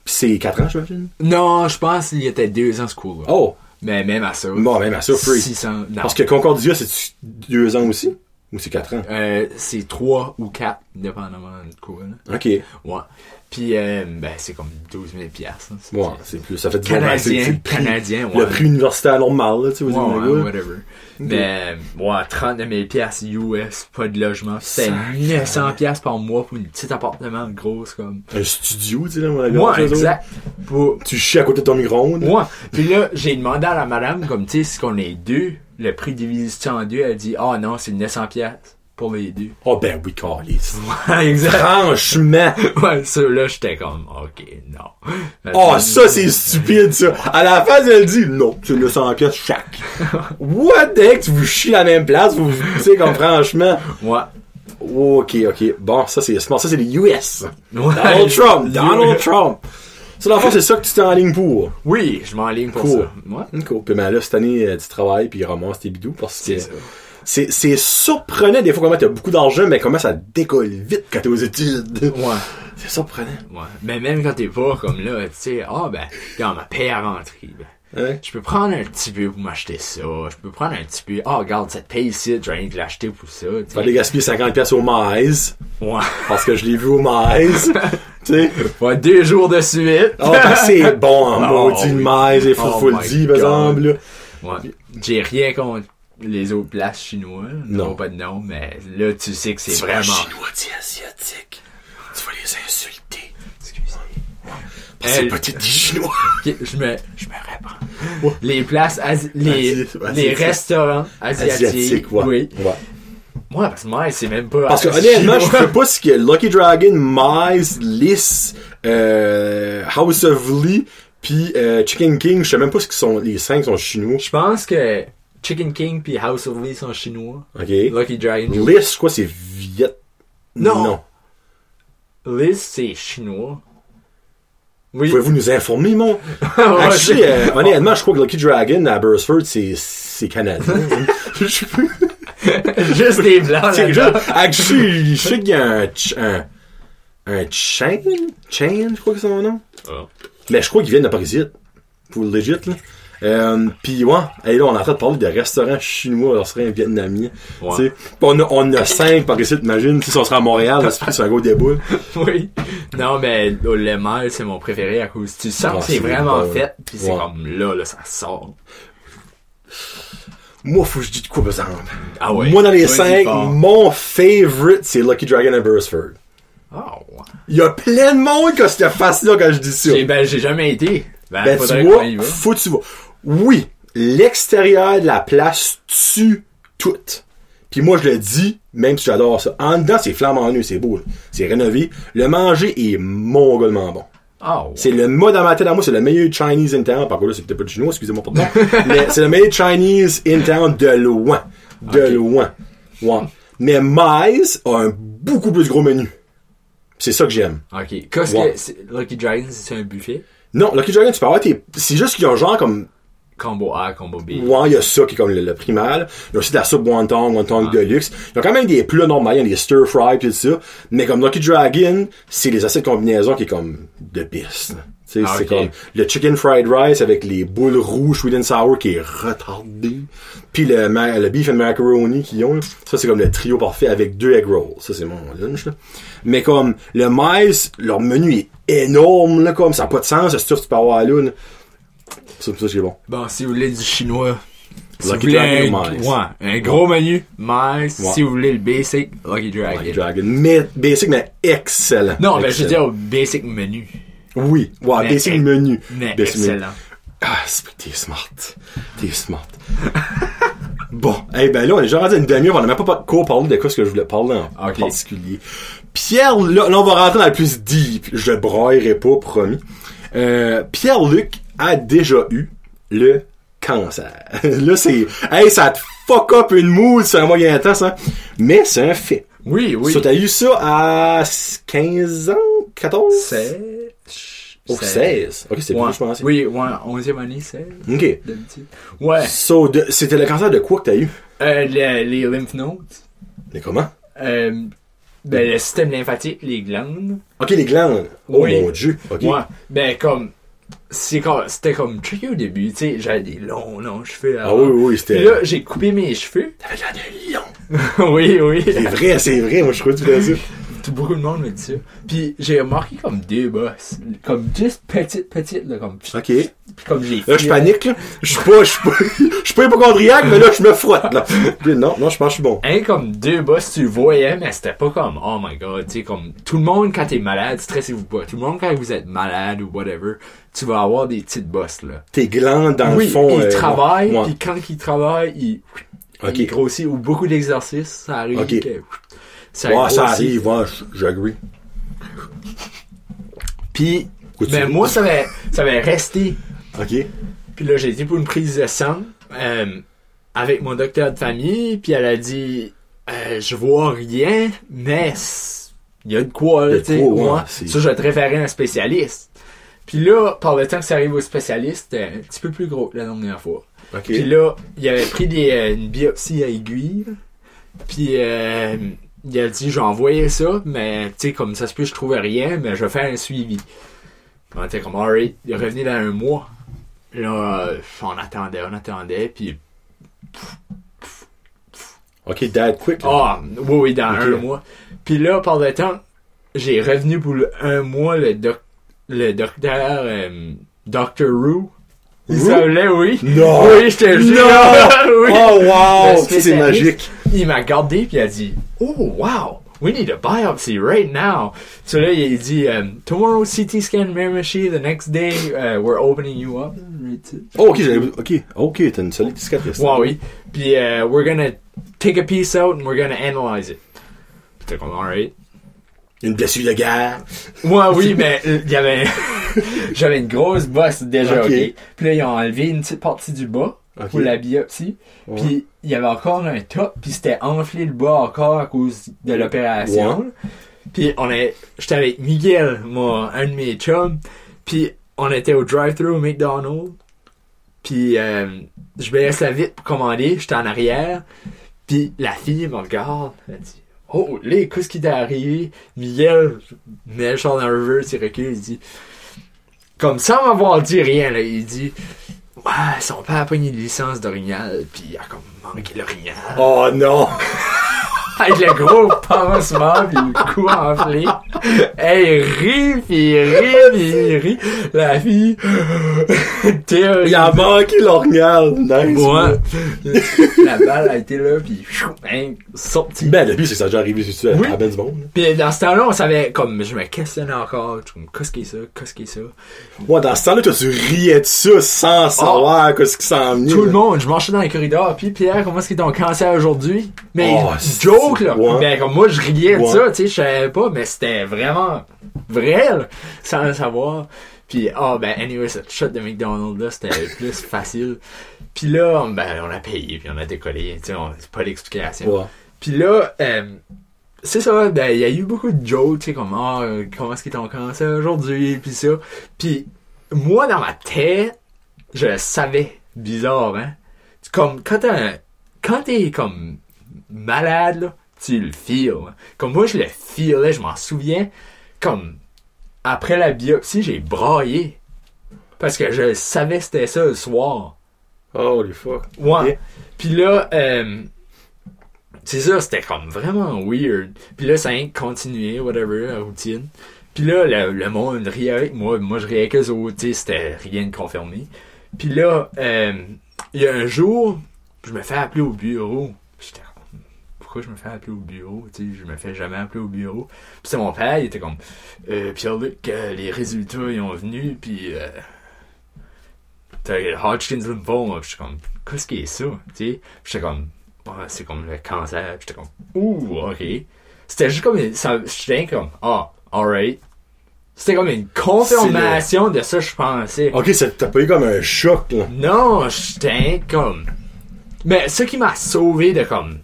Puis c'est 4 ans, j'imagine? Non, je pense qu'il y était deux ans ce cours là. Oh! Mais même à ça. Bon, même à ça, free. 600. Non. Parce que Concordia, c'est 2 ans aussi? Ou c'est 4 ans? Euh, c'est 3 ou 4, dépendamment du cours. Là. Ok. Ouais. Puis, euh, ben, c'est comme 12 000 piastres. hein. C'est- Ouais, c'est plus. Ça fait du c'est- c'est Canadien, le prix- Canadien, ouais. Le prix universitaire normal, là, tu sais, Ouais, ouais, whatever. Mais, ouais, 39 000 piastres US, pas de logement. Sacré. 900 piastres par mois pour un petit appartement gros, c'est comme. Un studio, tu sais, là, mon Ouais, exact. Pour, Tu chies à côté de ton micro-ondes. Ouais. Puis là, j'ai demandé à la madame, comme, tu sais, si qu'on est deux, le prix divisé en deux, elle dit, ah non, c'est 900 piastres pour deux. Oh, ben oui, calice. Ouais, exact. Franchement. Ouais, ça, là, j'étais comme, ok, non. Oh, ça, c'est stupide, ça. À la fin, elle dit, non, c'est 900 pièces chaque. What the heck, tu vous chiez à la même place, vous, tu sais, comme franchement. Ouais. Ok, ok. Bon, ça, c'est smart. Ça, c'est les US. Ouais. Donald Trump. Donald Trump. Ça, dans le fond, c'est ça que tu t'es en ligne pour. Oui, je m'enligne pour Cool. ça. Ouais. Cool. Puis, ben là, cette année, euh, tu travailles puis ramasses tes bidous parce que C'est ça. C'est, c'est surprenant des fois comment t'as beaucoup d'argent, mais comment ça décolle vite quand t'es aux études. Ouais. C'est surprenant. Ouais. Mais même quand t'es pas comme là, tu sais, ah ben, regarde, ma paix à rentrer, ben. Hein? Je peux prendre un petit peu pour m'acheter ça. Je peux prendre un petit peu. Ah, regarde, cette paye ici, je vais rien que l'acheter pour ça. tu. Fallait gaspiller 50 pièces au maïs. Ouais. Parce que je l'ai vu au maïs. tu sais. Ouais, deux jours de suite. Oh, ben, c'est bon en Oh, maudit de oui. maïs, il faut, Oh faut le my dire, par exemple, là. Ouais. J'ai rien contre les autres places chinois. Non. Pas de nom, mais là, tu sais que c'est Tu vraiment. chinois, dis asiatique. Tu vas les insulter. Excusez. Parce que c'est des chinois. Je me, je me reprends. Les places, asi- les, Asi- les asiatiques. restaurants asiatiques. Asiatique, ouais. Oui. ouais. Moi, parce que moi, c'est même pas. Parce que honnêtement, je sais pas si que Lucky Dragon, Mice, Liss, euh, House of Lee, puis euh, Chicken King, je sais même pas ce qu'ils sont, les cinq sont chinois. Je pense que Chicken King puis House of Lee sont chinois. Ok. Lucky Dragon. Je crois c'est Viet. Non. Liz, c'est chinois. Oui. Pouvez-vous nous informer, mon? Ouais, Actually, euh, honnêtement, je crois que Lucky Dragon à Burstford, c'est, c'est canadien. Je sais pas. Juste des blancs C'est Actually, je sais qu'il y a un, ch- un, un chain, chain, je crois que c'est son nom. Ah. Mais je crois qu'ils viennent de Paris, pour le legit, là. Euh, pis ouais, hey, là, on est en train de parler de restaurants chinois, restaurants vietnamiens. Ouais. Tu sais, Pis on a, on a cinq par ici, t'imagines, si on serait à Montréal, là, c'est c'est un gros déboule. Oui. Non, mais oh, le mail, c'est mon préféré à cause. Tu sens Ah, que c'est c'est vraiment fait, puis c'est Ouais. comme là, là, ça sort. Moi, faut que je dise de quoi, par exemple. Ah ouais. Moi, dans les cinq, mon favorite, c'est Lucky Dragon à Burstford. Oh, ouais. Il y a plein de monde a cette face-là quand je dis ça. J'ai, ben, j'ai jamais été. Ben, Ben, tu vois, faut que tu vois. Oui, l'extérieur de la place tue tout. Puis moi, je le dis, même si j'adore ça. En dedans, c'est flamant nu, c'est beau. C'est rénové. Le manger est mongolement bon. Oh, ouais. C'est le mot dans ma tête à moi, c'est le meilleur Chinese in town. Par contre, là, c'est peut-être pas du chinois, excusez-moi pour ça. mais c'est le meilleur Chinese in town de loin. De loin. Ouais. Mais Mize a un beaucoup plus gros menu. C'est ça que j'aime. Ok. Qu'est-ce Ouais. que, Lucky Dragon, c'est un buffet? Non, Lucky Dragon, tu peux avoir tes... C'est juste qu'ils ont genre comme... Combo A, combo B. Ouais, il y a ça qui est comme le, le primal. Il y a aussi de la soupe wonton, wonton Ah. deluxe. Ils ont quand même des plats normaux, il y a des stir fry pis tout ça. Mais comme Lucky Dragon, c'est les assiettes de combinaison qui est comme de sais, Ah, c'est comme le chicken fried rice avec les boules rouges sweet and sour qui est retardé. Puis le, beef and macaroni qu'ils ont. Ça, c'est comme le trio parfait avec deux egg rolls. Ça, c'est mon lunch, là. Mais comme le maïs, leur menu est énorme, là, comme ça n'a pas de sens, ce stuff que tu peux avoir là. là. Ça, ça, c'est bon. Bon, si vous voulez du chinois. Si vous Lucky voulez Dragon un, Mice. ouais, un gros menu, Mice. Ouais. Si vous voulez le basic, Lucky Dragon. Lucky Dragon. Mais, basic, mais excellent. Non, mais je veux dire basic menu. Oui, ouais, Mais basic ex- menu. Mais Basic menu. excellent. Ah, c'est t'es smart. T'es smart. bon, eh ben là, on est déjà rendu à une demi-heure, on n'a même pas cours parler de quoi ce que je voulais parler en Ok. particulier. Pierre, là, là, on va rentrer dans le plus deep. Je broyerai pas, promis. Euh, Pierre-Luc a déjà eu le cancer. là, c'est, hey, ça te fuck up une mood sur un moyen temps, ça. Mais c'est un fait. Oui, oui. Ça, t'as eu ça à 15 ans? 14? C'est... Oh, 16. Ok, c'était Ouais. plus, je pensais. Oui, ouais, 11e année, 16. Ok. D'habitude. Ouais. So, de- c'était le cancer de quoi que t'as eu? Euh, le- les lymph nodes. Mais comment? Euh, ben, le système lymphatique, les glandes. Ok, les glandes. Oh Oui. mon dieu. Ok. Ouais. Ben, c'est comme, c'était comme tricky au début, tu sais, j'avais des longs, longs cheveux. Ah oui, oui, c'était. Là, j'ai coupé mes cheveux. T'avais l'air d'un lion. oui, oui. C'est vrai, c'est vrai. Moi, je crois que tu faisais ça. Tout beaucoup de monde me dit ça. Puis j'ai remarqué comme deux bosses. Comme juste petites, petites, là, comme, Ok. puis comme j'ai Là, je panique, là. Je suis pas, je suis pas, je suis pas hypochondriaque, mais là, je me frotte, là. Non, non, je pense que je suis bon. Hein, comme deux bosses, tu le voyais, mais c'était pas comme, oh my god, tu sais, comme, tout le monde quand t'es malade, stressez-vous pas. Tout le monde quand vous êtes malade ou whatever, tu vas avoir des petites bosses, là. Tes glandes, dans oui, le fond. il euh, travaille, ouais. puis quand il travaille, il, Ok. il grossit, ou beaucoup d'exercices, ça arrive que, ça Ouais, ça arrive, ouais, j'agree. Puis, ben moi, ça va, ça va rester. Ok. Puis là, j'ai été pour une prise de sang euh, avec mon docteur de famille, puis elle a dit, euh, je vois rien, mais il y a de quoi, là, tu sais, ouais, Ça, je vais te référer à un spécialiste. Puis là, par le temps que ça arrive au spécialiste, c'était un petit peu plus gros que la dernière fois. Ok. Puis là, il avait pris des, euh, une biopsie à aiguille. Puis euh, il a dit, j'ai envoyé ça, mais tu sais, comme ça se peut, je trouvais rien, mais je vais faire un suivi. On était comme, alright, il est revenu dans un mois. Là, on attendait, on attendait, puis Ok, dad quick, ah, oui, oui, dans un mois. Puis là, par le temps, j'ai revenu pour le- un mois le, doc, le docteur, euh, Dr. Rue. Il s'appelait, oui. Non! Oui, je te jure. oui. Oh, wow! C'est magique. Il m'a regardé puis il a dit Oh wow, we need a biopsy right now. So là il dit um, Tomorrow CT scan Miramichi, the next day uh, we're opening you up. Oh, ok, ok, ok, t'as une solide cicatrice. Ouais oui. Puis uh, we're gonna take a piece out and we're gonna analyze it. Puis t'es comme alright. Une blessure de guerre. Ouais oui mais il y avait j'avais une grosse bosse déjà Ok. ok. Puis là ils ont enlevé une petite partie du bas Pour la biopsie. Ouais. Puis il y avait encore un top, puis c'était enflé le bas encore à cause de l'opération. Ouais. Puis on est, j'étais avec Miguel, moi, un de mes chums, puis on était au drive-thru au McDonald's. Puis euh, je me laisse la vite pour commander, j'étais en arrière. Puis la fille me regarde, elle dit "Oh, là, qu'est-ce qui t'est arrivé Miguel met le dans le reverse, il recule, il dit comme sans m'avoir dit rien là, il dit Ouais, son père a pogné une licence d'orignal, puis il a comme manqué l'orignal. Oh non! avec le gros pansement pis le cou enflé. Elle rit pis il rit pis il rit. La fille. Il a manqué l'orignal. Nice. Ouais. La balle a été là pis chou, hein, sorti. Ben, le pire, c'est que ça a déjà arrivé sur Oui. à la ben du monde. Pis dans ce temps-là, on savait, comme, je me questionnais encore, qu'est-ce qui est ça, qu'est-ce qui est ça? Ouais, dans ce temps-là, toi, tu riais de ça sans savoir qu'est-ce qui s'en venait. Tout le monde, je marchais dans les corridors, puis Pierre, comment est-ce que ton cancer aujourd'hui? Mais, Oh, joke, c'est- là. ouais. Ben, comme moi, je riais de Ouais. ça, tu sais, je savais pas, mais c'était vraiment vrai, là, sans le savoir. Puis, ah, ben, anyway, cette shot de McDonald's, là, c'était plus facile. Puis là, ben, on a payé, puis on a décollé, tu sais, on- c'est pas d'explication. Ouais. Puis là, euh, c'est ça, ben, il y a eu beaucoup de jokes, tu sais, comme, ah, euh, comment est-ce qu'il est ton cancer aujourd'hui, puis ça. Puis, moi, dans ma tête, je le savais. Bizarre, hein? Comme, quand t'as un- quand t'es, comme, malade, là, tu le feels. hein. Comme moi, je le feelais, je m'en souviens. Comme, après la biopsie, j'ai braillé. Parce que je savais que c'était ça le soir. Holy fuck. Ouais. Puis là, euh, c'est ça, c'était comme vraiment weird. Puis là, ça a continué, whatever, la routine. Puis là, le, le monde riait avec moi. Moi, je riais avec eux autres, c'était rien de confirmé. Puis là, euh, il y a un jour, je me fais appeler au bureau. Pourquoi je me fais appeler au bureau? Tu sais, je me fais jamais appeler au bureau. Puis c'est mon père, il était comme, euh, Pierre-Luc, euh, les résultats, ils ont venu, puis... Euh, T'as le Hodgkin's lymphoma. Puis j'étais comme, qu'est-ce qui est ça? Tu sais? J'étais comme, Ah, c'est comme le cancer. J'étais comme, ouh, ok. C'était juste comme, j'étais comme, ah, alright. C'était comme une confirmation de ça, je pensais. Ok, ça t'as pas eu comme un choc, là. Non, j'étais comme. Mais ce qui m'a sauvé de comme.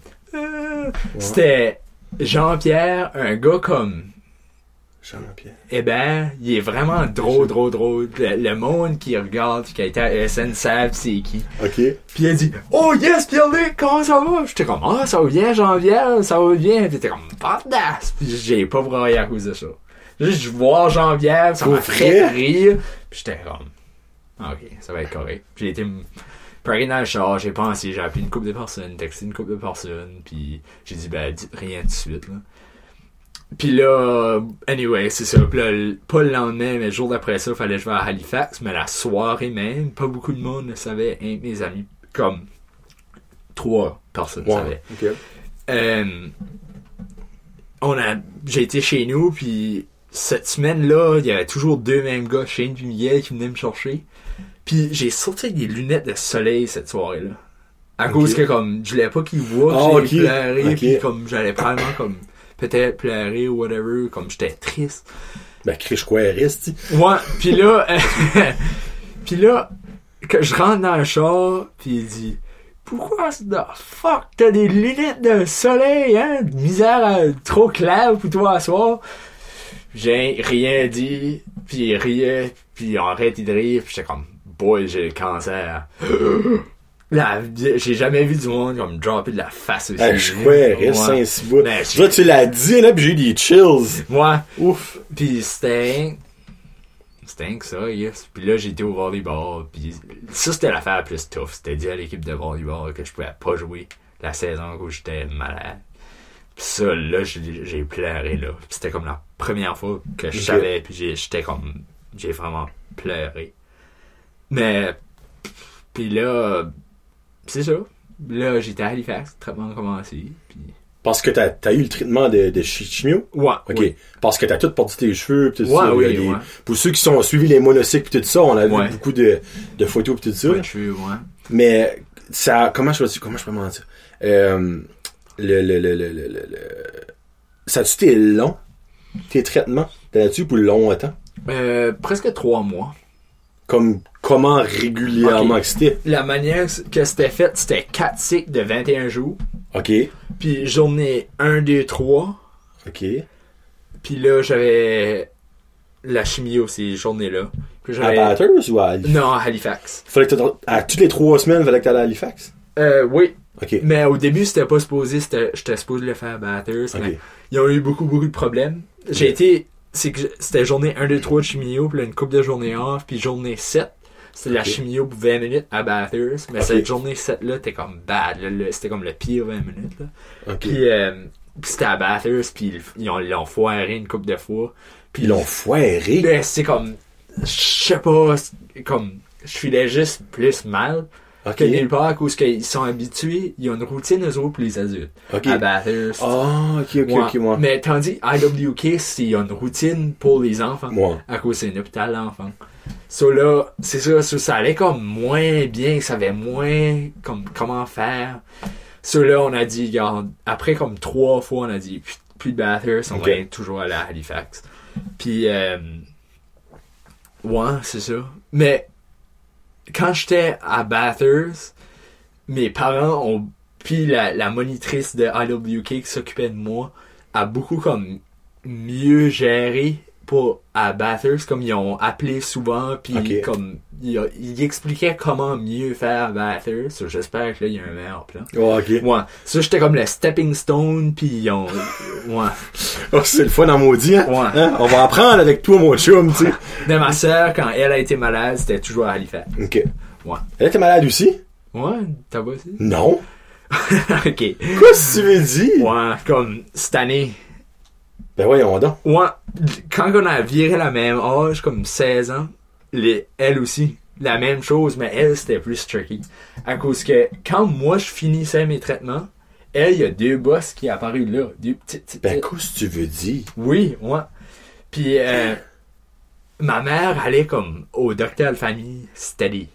C'était Jean-Pierre, un gars comme. Jean-Pierre. Eh ben, il est vraiment drôle, drôle, drôle. Le, le monde qui regarde, qui a été à SN savent c'est qui. Ok. Puis il dit Oh yes, Pierre-Luc, comment ça va? J'étais comme Ah, ça va bien, Jean-Pierre, ça va bien. Puis t'es comme Badass! Puis j'ai pas braillé à cause de ça. Juste voir Jean-Pierre, ça m'a fait rire. Puis j'étais comme Ok, ça va être correct. Puis j'ai été paré dans le char, j'ai pensé, j'ai appelé une couple de personnes, texté une couple de personnes, puis j'ai dit Ben, dites rien tout de suite, là. Puis là, anyway, c'est ça. Puis là, pas le lendemain, mais le jour d'après ça, fallait que je vais à Halifax. Mais la soirée même, pas beaucoup de monde le savait. De mes amis, comme trois personnes savaient. Euh, on a, j'ai été chez nous, puis cette semaine-là, il y avait toujours deux mêmes gars, Shane puis Miguel, qui venaient me chercher. Puis j'ai sorti des lunettes de soleil cette soirée-là. À cause que comme je voulais pas qu'ils voient que Ah, j'ai ok. pleuré, Ok. puis comme j'allais probablement comme peut-être pleurer ou whatever, comme j'étais triste. Ben, Chris reste, Ouais, puis là, puis là, que je rentre dans le char, puis il dit, pourquoi the fuck t'as des lunettes de soleil, hein? Misère à- trop clair pour toi à soir. J'ai rien dit, puis il riait, puis il a arrêté de rire, puis j'étais comme, boy, j'ai le cancer. J'ai jamais vu du monde comme dropper de la face aussi. Hey, je crois, reste. Ben, Tu l'as dit, là, pis j'ai eu des chills. Ouais. Ouf. Puis c'était. C'était que ça, yes. Puis là, j'étais au volleyball. Puis ça, c'était l'affaire la plus tough. C'était dit à l'équipe de volleyball que je pouvais pas jouer la saison où j'étais malade. Puis ça, là, j'ai pleuré, là. C'était comme la première fois que je savais. Puis j'étais comme. J'ai vraiment pleuré. Mais. Puis là. C'est ça. Là, j'étais à Halifax. Le traitement a commencé. Puis. Parce que t'as, t'as eu le traitement de, de chimio? Ouais. Ok. oui. Parce que t'as tout perdu tes cheveux pis tout Ouais, ça. oui, des- ouais. Pour ceux qui sont suivis les monocycles pis tout ça, on a Ouais. vu beaucoup de, de photos pis tout ça. Cheveux, ouais. Mais ça, comment je peux comment je peux comment dire? Euh, le, le, le, le, le, le, le- ça a-tu été long tes traitements? T'as-tu pour longtemps Euh, presque trois mois. Comme comment régulièrement Ok. que c'était La manière que c'était fait, c'était 4 cycles de 21 jours. Ok, Puis journée 1, 2, 3. ok. Puis là, j'avais la chimio ces journées-là. À. Bathurst ou à Halifax? Non, à Halifax. Fallait que à toutes les trois semaines, fallait que t'ailles à Halifax? Euh, oui. Ok. Mais au début, c'était pas supposé, j'étais supposé le faire à Bathurst. Ok. Mais ils ont eu beaucoup, beaucoup de problèmes. J'ai été, c'est que c'était journée 1, 2, 3 de chimio, puis là, une couple de journées off, puis journée 7. C'était la chimio pour 20 minutes à Bathurst. Mais cette journée 7-là, t'es comme bad. c'était comme le pire 20 minutes. Là. Ok. Puis, euh, Pis c'était à Bathurst, pis ils ont- ils l'ont foiré une couple de fois. Puis Ils l'ont foiré? Ben, c'est comme, je sais pas, comme, je filais juste plus mal Ok. nulle part à cause qu'ils sont habitués, ils ont une routine eux autres pour les adultes. Ok. À Bathurst. Ah, ok, ok, Ouais. ok, moi. Mais tandis IWK, c'est il y a une routine pour les enfants. Ouais. À cause c'est un hôpital d'enfants. So là, c'est ça, so, ça allait comme moins bien, ça avait moins comme comment faire. So là, on a dit, regarde, après comme trois fois, on a dit, plus, de Bathurst, on Ok. va aller toujours aller à Halifax. Puis, euh, ouais, c'est ça. Mais, quand j'étais à Bathurst, mes parents ont, puis la, la monitrice de IWK qui s'occupait de moi, a beaucoup comme mieux géré pour à Bathurst, comme ils ont appelé souvent, puis comme ils, ils expliquaient comment mieux faire Bathurst. J'espère que là, il y a un meilleur plan. Oh, ok. Ouais, ça j'étais comme le stepping stone, puis ils ont... Ouais. Oh, c'est le fun en maudit, hein? Ouais. Hein? On va apprendre avec toi, mon chum, tu sais. Mais ma soeur, quand elle a été malade, c'était toujours à Halifax. Ok. Ouais. Elle était malade aussi? Ouais, t'as pas aussi? Non. ok. Qu'est-ce que tu veux dire? Ouais, comme cette année. Ben voyons donc. Ouais, quand on a viré la même âge, comme 16 ans, les, elle aussi, la même chose, mais elle, c'était plus tricky. À cause que quand moi, je finissais mes traitements, elle, il y a deux bosses qui apparues là. Deux petites, Ben, qu'est-ce que tu veux dire? Oui, ouais. Puis, euh, ma mère allait comme au docteur de famille, c'était des...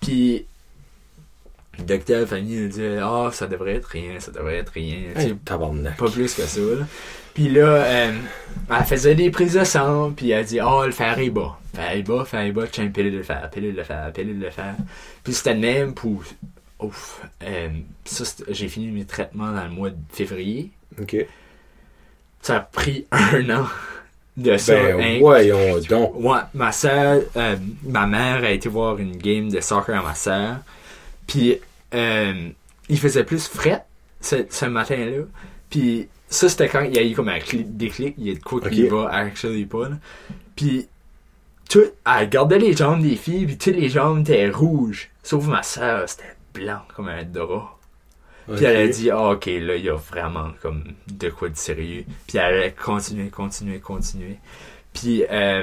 Puis, le docteur de famille il disait, ah, ça devrait être rien, ça devrait être rien. Hey, pas plus que ça, là. Puis là, euh, elle faisait des prises de sang, puis elle dit, oh, le fer est bas. Fer est bas, fer est bas, tiens, pilule de fer, pilule de fer, pilule de fer. Puis c'était le même pour... Ouf. Euh, ça, j'ai fini mes traitements dans le mois de février. Ok. Ça a pris un an de ça. Ben, hein. voyons donc. Ouais, ma soeur, ma mère a été voir une game de soccer à ma soeur. Puis, euh, il faisait plus fret ce, ce matin-là. Puis, ça, c'était quand il y a eu comme un cli- déclic. Il y a de quoi qui Ok. va actually pas. là. Puis, tout, elle regardait les jambes des filles, puis toutes les jambes étaient rouges. Sauf ma soeur, c'était blanc comme un drap. Puis elle a dit, ah, ok, là, il y a vraiment comme de quoi de sérieux. Puis elle a continué, continué, continué. Puis euh,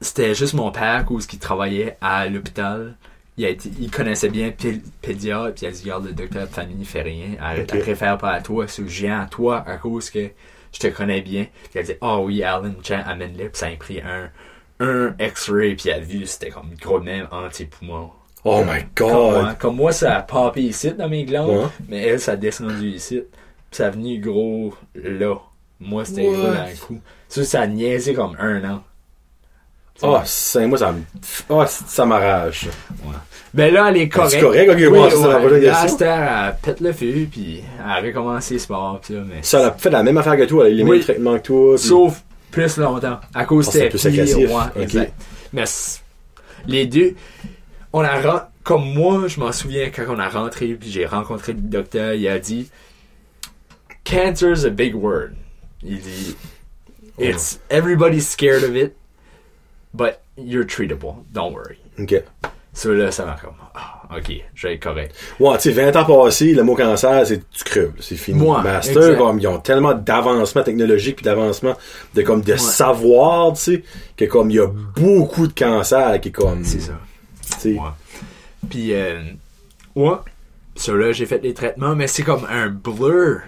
c'était juste mon père, cause qui travaillait à l'hôpital. Il, a été, il connaissait bien le pédiatre, puis il a dit, regarde, le docteur de famille fait rien. Elle, Ok. elle réfère pas à toi, c'est viens à toi à cause que je te connais bien. Puis elle a dit, ah oui, Alan, tiens, amène-le. Puis ça a pris un, un X-ray, puis elle a vu, c'était comme gros même poumons. Oh my Comme moi, god. comme moi, ça a popé ici dans mes glandes, Ouais. mais elle, ça a descendu ici. Puis ça a venu gros là. Moi, c'était gros dans le cou. Ça, ça a niaisé comme un an. Ah, c'est moi, ça me. Ah, ça m'arrache. Ouais. Ben là, elle est correcte. C'est correct, ok, Oui, ouais, c'est la prochaine Là, question. c'était, elle pète le feu, puis elle a recommencé le sport, pis ça, mais... Ça a fait la même affaire que toi, les Oui. mêmes traitements que toi. puis- Sauf plus longtemps. À cause Ah, plus agressif. ouais, exact. Mais les deux, on a comme moi, je m'en souviens quand on a rentré puis j'ai rencontré le docteur, il a dit Cancer's a big word. Il dit It's everybody's scared of it, but you're treatable. Don't worry. Ok. Ça là, ça m'a comme ah, ok, je vais être correct. Ouais, tu sais, 20 ans passés, le mot cancer, c'est tu c'est fini. Ouais, Master, comme, ils ont tellement d'avancement technologique puis d'avancement de comme de savoir, tu sais, que comme il y a beaucoup de cancers qui est comme C'est ça. tu sais, Ouais. Puis, euh, ouais. Ça là, j'ai fait les traitements, mais c'est comme un blur.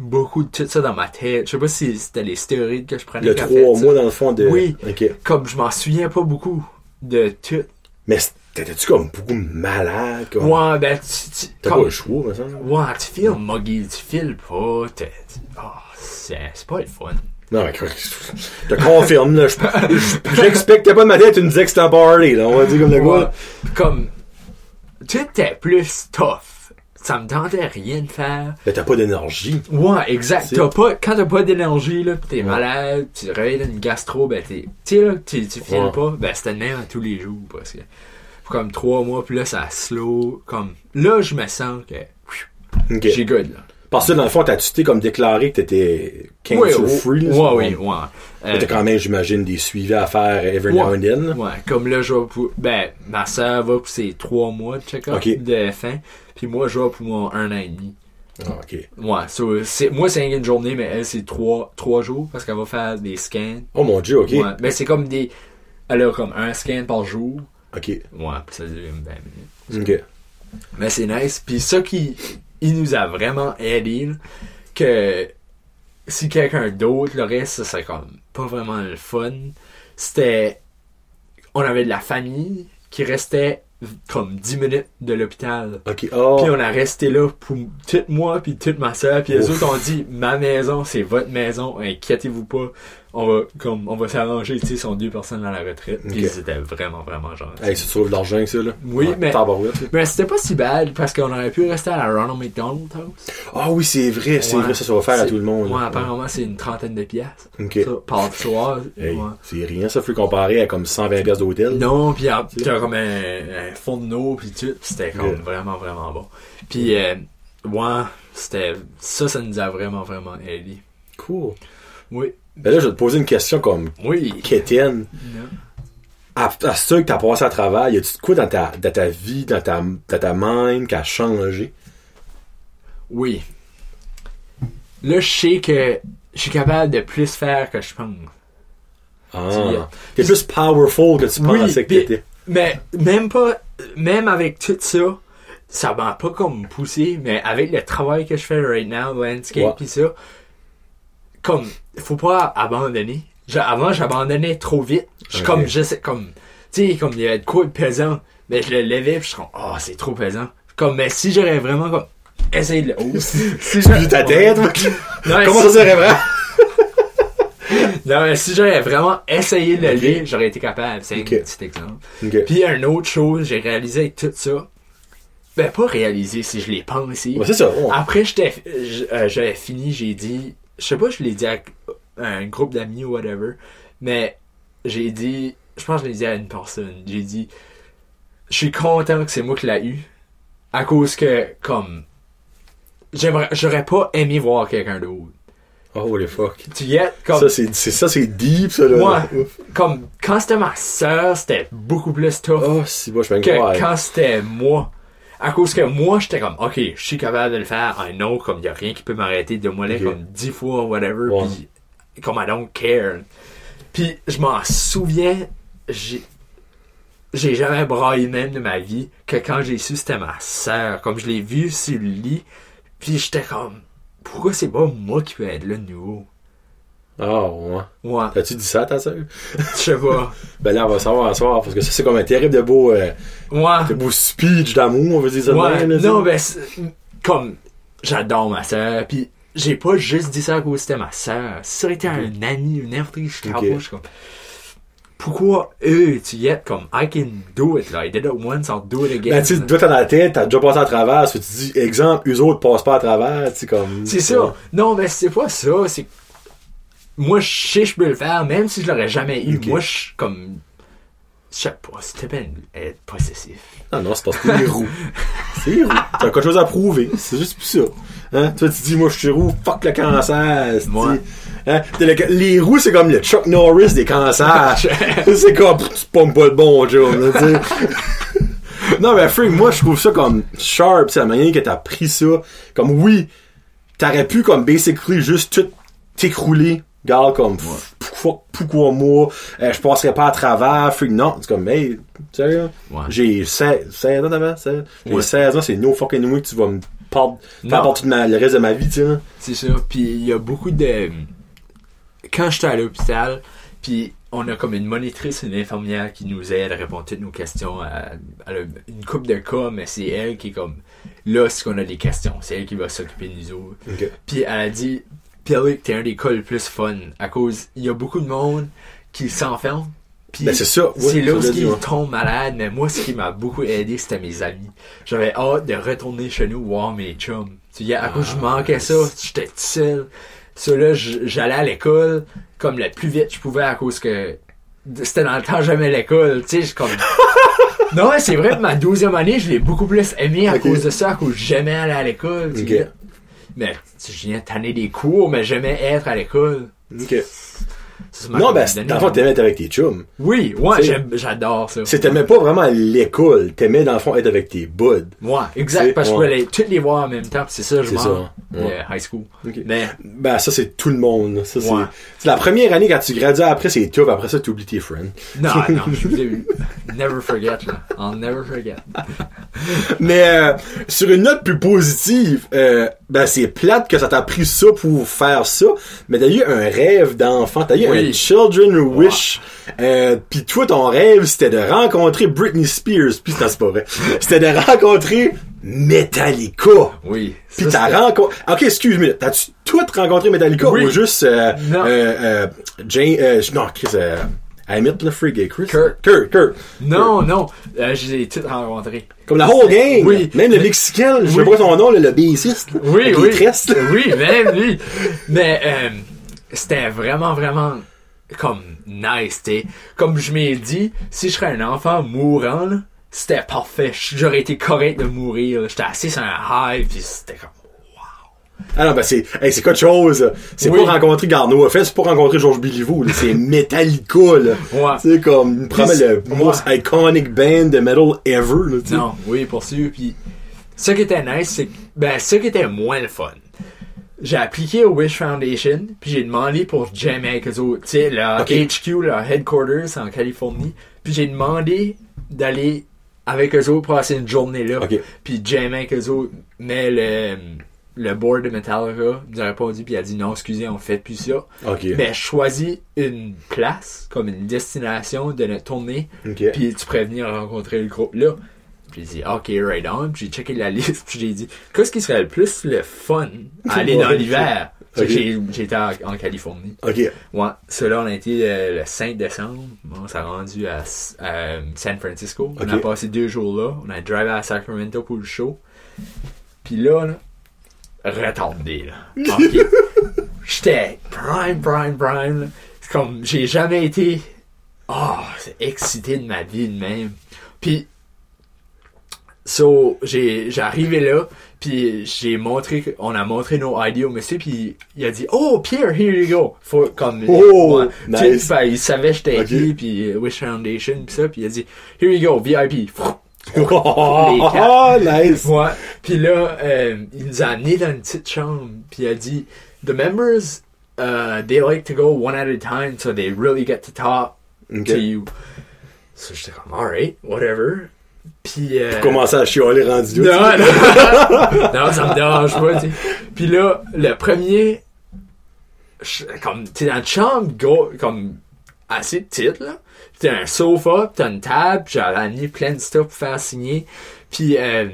Beaucoup de tout ça dans ma tête. Je sais pas si c'était les stéroïdes que je prenais. le qui a trois fait ça. mois dans le fond de Oui. Comme je m'en souviens pas beaucoup de tout. Mais t'étais-tu comme beaucoup malade comme Ouais, ben, tu, tu- T'as comme- pas le choix, me semble. Ouais, tu files muggy, tu files pas. tu- oh, c'est c'est pas le fun. Non, mais je te confirme, là. je- je- J'expectais pas de ma tête, tu me disais que c'était un party, là. On va dire comme Ouais. gars. Comme, tout était plus tough. Ça me tentait rien de faire. Mais t'as pas d'énergie. Ouais, exact. T'as pas, quand t'as pas d'énergie, là, pis t'es malade, tu te réveilles d'une gastro, ben t'es, tu sais, là, tu, tu files Ouais. pas, ben c'était le même à tous les jours, parce que, comme trois mois, puis là, ça slow, comme, là, je me sens que, j'ai good, là. Parce que dans le fond, t'as-tu t'es comme déclaré que t'étais Ouais, cancer ouais, free, ouais, ça? oui, ouais. Euh, T'as quand même, j'imagine, des suivis à faire every now and then. Ouais, comme là, je vais pour, ben, ma soeur va pour ses trois mois de check-up Ok. de fin, puis moi, je vais pour mon un an et demi. Ah, ok. Ouais, so, moi, c'est une journée, mais elle, c'est trois, trois jours parce qu'elle va faire des scans. Oh mon dieu, ok. Ouais, mais c'est comme des. Elle a comme un scan par jour. Ok. Ouais, puis ça dure une 20 minutes. Ok. Mais c'est nice. Puis ça qui il nous a vraiment aidé, là, que si quelqu'un d'autre le reste, ça serait comme pas vraiment le fun. C'était. On avait de la famille qui restait comme 10 minutes de l'hôpital. Ok. Oh. Puis on a resté là pour tout moi puis toute ma soeur puis les autres ont dit ma maison c'est votre maison inquiétez-vous pas on va comme on va s'arranger tu sais sont deux personnes à la retraite puis Ok. c'était vraiment vraiment gentil Hey, ça te sauve de l'argent, ça, là? Oui, mais- mais c'était pas si bad parce qu'on aurait pu rester à la Ronald McDonald House Ah oui, c'est vrai, c'est vrai, ça, ça va faire à tout le monde. ouais apparemment c'est une trentaine de piastres Ok. ça, par soir Hey, c'est rien, ça, faut le comparer à comme 120 pièces d'hôtel. Non, puis t'as comme un, un fond de eau puis tout, c'était comme Yeah. vraiment vraiment bon. Puis euh, ouais, c'était ça ça nous a vraiment vraiment aidé. Cool. Oui. Ben là, je vais te poser une question comme Oui. À, à ça que t'as passé à travers, y a-tu de quoi dans ta, dans ta vie, dans ta, dans ta mind qui a changé? Oui. Là, je sais que je suis capable de plus faire que je pense. Ah. T'es plus powerful que tu Oui, pensais que t'étais. Mais même pas, même avec tout ça, ça m'a pas comme poussé, mais avec le travail que je fais right now, landscape pis ça, comme, faut pas abandonner. Avant, j'abandonnais trop vite. Je comme, je sais, comme, tu sais, comme il y avait de quoi de pesant, mais je le levais pis je suis comme, oh, c'est trop pesant. Comme, mais si j'aurais vraiment comme, essayé de le haut. si Vu ta tête, Non, Comment si- ça serait vrai? Non, mais si j'aurais vraiment essayé de le lever, j'aurais été capable. C'est Ok. un petit exemple. Puis une autre chose, j'ai réalisé avec tout ça. Ben, pas réalisé, si je l'ai pensé. Ouais, c'est ça. ouais. Après, euh, j'avais fini, j'ai dit, je sais pas, je l'ai dit à un groupe d'amis ou whatever, mais j'ai dit, je pense que je l'ai dit à une personne, j'ai dit, je suis content que c'est moi qui l'ai eu, à cause que, comme, j'aimerais, j'aurais pas aimé voir quelqu'un d'autre. Oh, holy fuck. Tu y es, comme, Ça, c'est, ça, c'est deep, ça, là. Ouf. comme, quand c'était ma sœur, c'était beaucoup plus tough. Oh, si, moi, je que croire. quand c'était moi. À cause que moi, j'étais comme, ok, je suis capable de le faire, I know, comme y a rien qui peut m'arrêter de moi là, comme dix fois, whatever, Ouais. puis comme I don't care. Puis je m'en souviens, j'ai j'ai jamais braillé même de ma vie que quand j'ai su c'était ma sœur, comme je l'ai vu sur le lit, puis j'étais comme, pourquoi c'est pas moi qui peux être là de nouveau? Ah, ouais. Ouais, T'as-tu dit ça à ta sœur? je sais pas. Ben là, on va savoir à soir, parce que ça, c'est comme un terrible de beau, euh, Ouais. de beau speech d'amour, on va dire ça de Ouais, même, là, non, ben, comme, j'adore ma soeur, puis j'ai pas juste dit ça à cause que c'était ma soeur. Si ça aurait été un ami n'importe qui, je Ok. okay. je suis comme, pourquoi eux, tu y es comme, I can do it, là, I did it once, I'll do it again. Ben, tu sais, dans la tête, t'as déjà passé à travers, tu dis, exemple, eux autres passent pas à travers, tu comme. c'est ça. Non, mais c'est pas ça, c'est moi, je sais que je peux le faire, même si je l'aurais jamais eu. Moi, je suis comme, je sais pas, c'était bien être possessif. Non, non, c'est parce que t'es roux. C'est roux. T'as quelque chose à prouver. C'est juste pour ça. Hein? Toi, tu dis, moi, je suis roux, fuck le cancer. Moi. Hein? Le- les roux, c'est comme le Chuck Norris des cancers. c'est comme, tu pommes pas le bon job, là. Non, mais Frank, moi, je trouve ça comme sharp, c'est la manière que t'as pris ça. Comme, oui, t'aurais pu, comme, basically, juste tout t'écrouler. Regarde, comme, pourquoi, pourquoi moi, euh, je passerais pas à travers, Frank, non. C'est comme, hey, sérieux? Ouais. J'ai 16, 16 ans d'avant, 16. J'ai Ouais. 16 ans, c'est no fucking way que tu vas me faire partie de ma- le reste de ma vie, tu sais. là. C'est ça. Puis il y a beaucoup de. Quand j'étais à l'hôpital, puis on a comme une monitrice, une infirmière qui nous aide à répondre à toutes nos questions. à- une coupe de cas, mais c'est elle qui est comme là, si on a des questions, c'est elle qui va s'occuper de nous autres. Puis elle a dit, Pilly, t'es un des cas le plus fun à cause il y a beaucoup de monde qui s'enferme. Puis Ben, c'est ça. Oui, c'est là où ils tombent malades, mais moi, ce qui m'a beaucoup aidé, c'était mes amis. J'avais hâte de retourner chez nous voir mes chums. Tu sais, à cause je manquais ça, j'étais tout seul. Ça, là, j'allais à l'école comme le plus vite je pouvais à cause que c'était dans le temps jamais l'école. Tu sais, je comme... non, c'est vrai, ma douzième année, je l'ai beaucoup plus aimé à cause de ça, à cause que j'aimais aller à l'école. tu. Mais sais, je viens tanner des cours, mais j'aimais être à l'école. Non, ben, dans le fond, t'aimais être avec tes chums. Oui, ouais, j'adore ça. C'est t'aimais pas vraiment l'école, t'aimais dans le fond être avec tes buds. Ouais, exact, parce que je voulais toutes les voir en même temps, c'est ça, je m'en. Yeah, high school. Mais, Ben, ça, c'est tout le monde. Ça, c'est, la première année quand tu gradues après, c'est tough. Après ça, t'oublies tes friends. non, non, je vous ai never forget, là. I'll never forget. Mais, euh, sur une note plus positive, euh, ben, c'est plate que ça t'a pris ça pour faire ça. Mais t'as eu un rêve d'enfant. T'as eu Oui. children wish. Euh, pis toi, ton rêve, c'était de rencontrer Britney Spears. Pis non, c'est pas vrai. C'était de rencontrer Metallica. Oui. Pis Ça, t'as rencontré... Ok, excuse-moi. T'as-tu tout rencontré Metallica Oui. ou juste... Euh, Non. euh, euh, Jane... Euh, non, Chris... Euh, Amit le Chris? Kurt. Kurt, Kurt. Non, non, euh, je toutes rencontrées. Comme la whole gang. Oui. Même le Mexicain, je Oui. pas son nom, là, le bassiste. Oui, oui. Oui, même lui. Mais euh, c'était vraiment, vraiment comme nice, tu sais. Comme je m'ai dit, si je serais un enfant mourant, là, c'était parfait. J'aurais été correct de mourir. là. J'étais assis sur un high, puis c'était comme... Ah non, ben c'est, hey, c'est quoi de chose? C'est Oui. pas rencontrer Garneau fait, c'est pas rencontrer Georges Béliveau, là. C'est Metallica, là. Ouais. C'est comme, probablement le most iconic band de metal ever, là. Non, oui, pour sûr. Puis, ce qui était nice, c'est ben, ce qui était moins le fun. J'ai appliqué au Wish Foundation, puis j'ai demandé pour jammer avec eux autres. Tu sais, leur. HQ, leur headquarters en Californie. Puis j'ai demandé d'aller avec eux autres pour passer une journée là. Puis jammer avec eux autres. Mais le, le board de Metallica nous a répondu, puis il a dit non, excusez, on fait plus ça. Mais je choisis une place, comme une destination de notre tournée. Puis tu pourrais venir rencontrer le groupe là. Puis j'ai dit, OK, right on. Puis j'ai checké la liste. Puis j'ai dit, qu'est-ce qui serait le plus le fun à aller dans l'hiver? J'étais en, en Californie. Ok. Ouais, cela on a été euh, le 5 décembre. On s'est rendu à, à San Francisco. On a passé deux jours là. On a drivé à Sacramento pour le show. Puis là, là là. Ok. J'étais prime, prime, prime. là. Comme, j'ai jamais été, oh, c'est excité de ma vie de même. Puis, so, j'ai, arrivé là, puis j'ai montré, on a montré nos ID au monsieur, puis il a dit, oh, Pierre, here you go. Faut, comme, Oh, Tu nice. fait, il savait que j'étais Ok. qui, puis euh, Wish Foundation, puis ça, puis il a dit, here you go, VIP. Oh, nice. Ouais. Puis là, euh, il nous a amenés dans une petite chambre. Puis il a dit, The members, uh, they like to go one at a time, so they really get to talk Ok. to you. So j'étais comme, alright, whatever. Puis... Euh, Commencer à chialer rendu non, non. non, ça me dérange pas, tu sais. Puis là, le premier, comme, t'es dans une chambre, gros, comme, assez petite, là. T'as un sofa, puis t'as une table, puis j'ai amené plein de stuff pour faire signer. Puis, euh,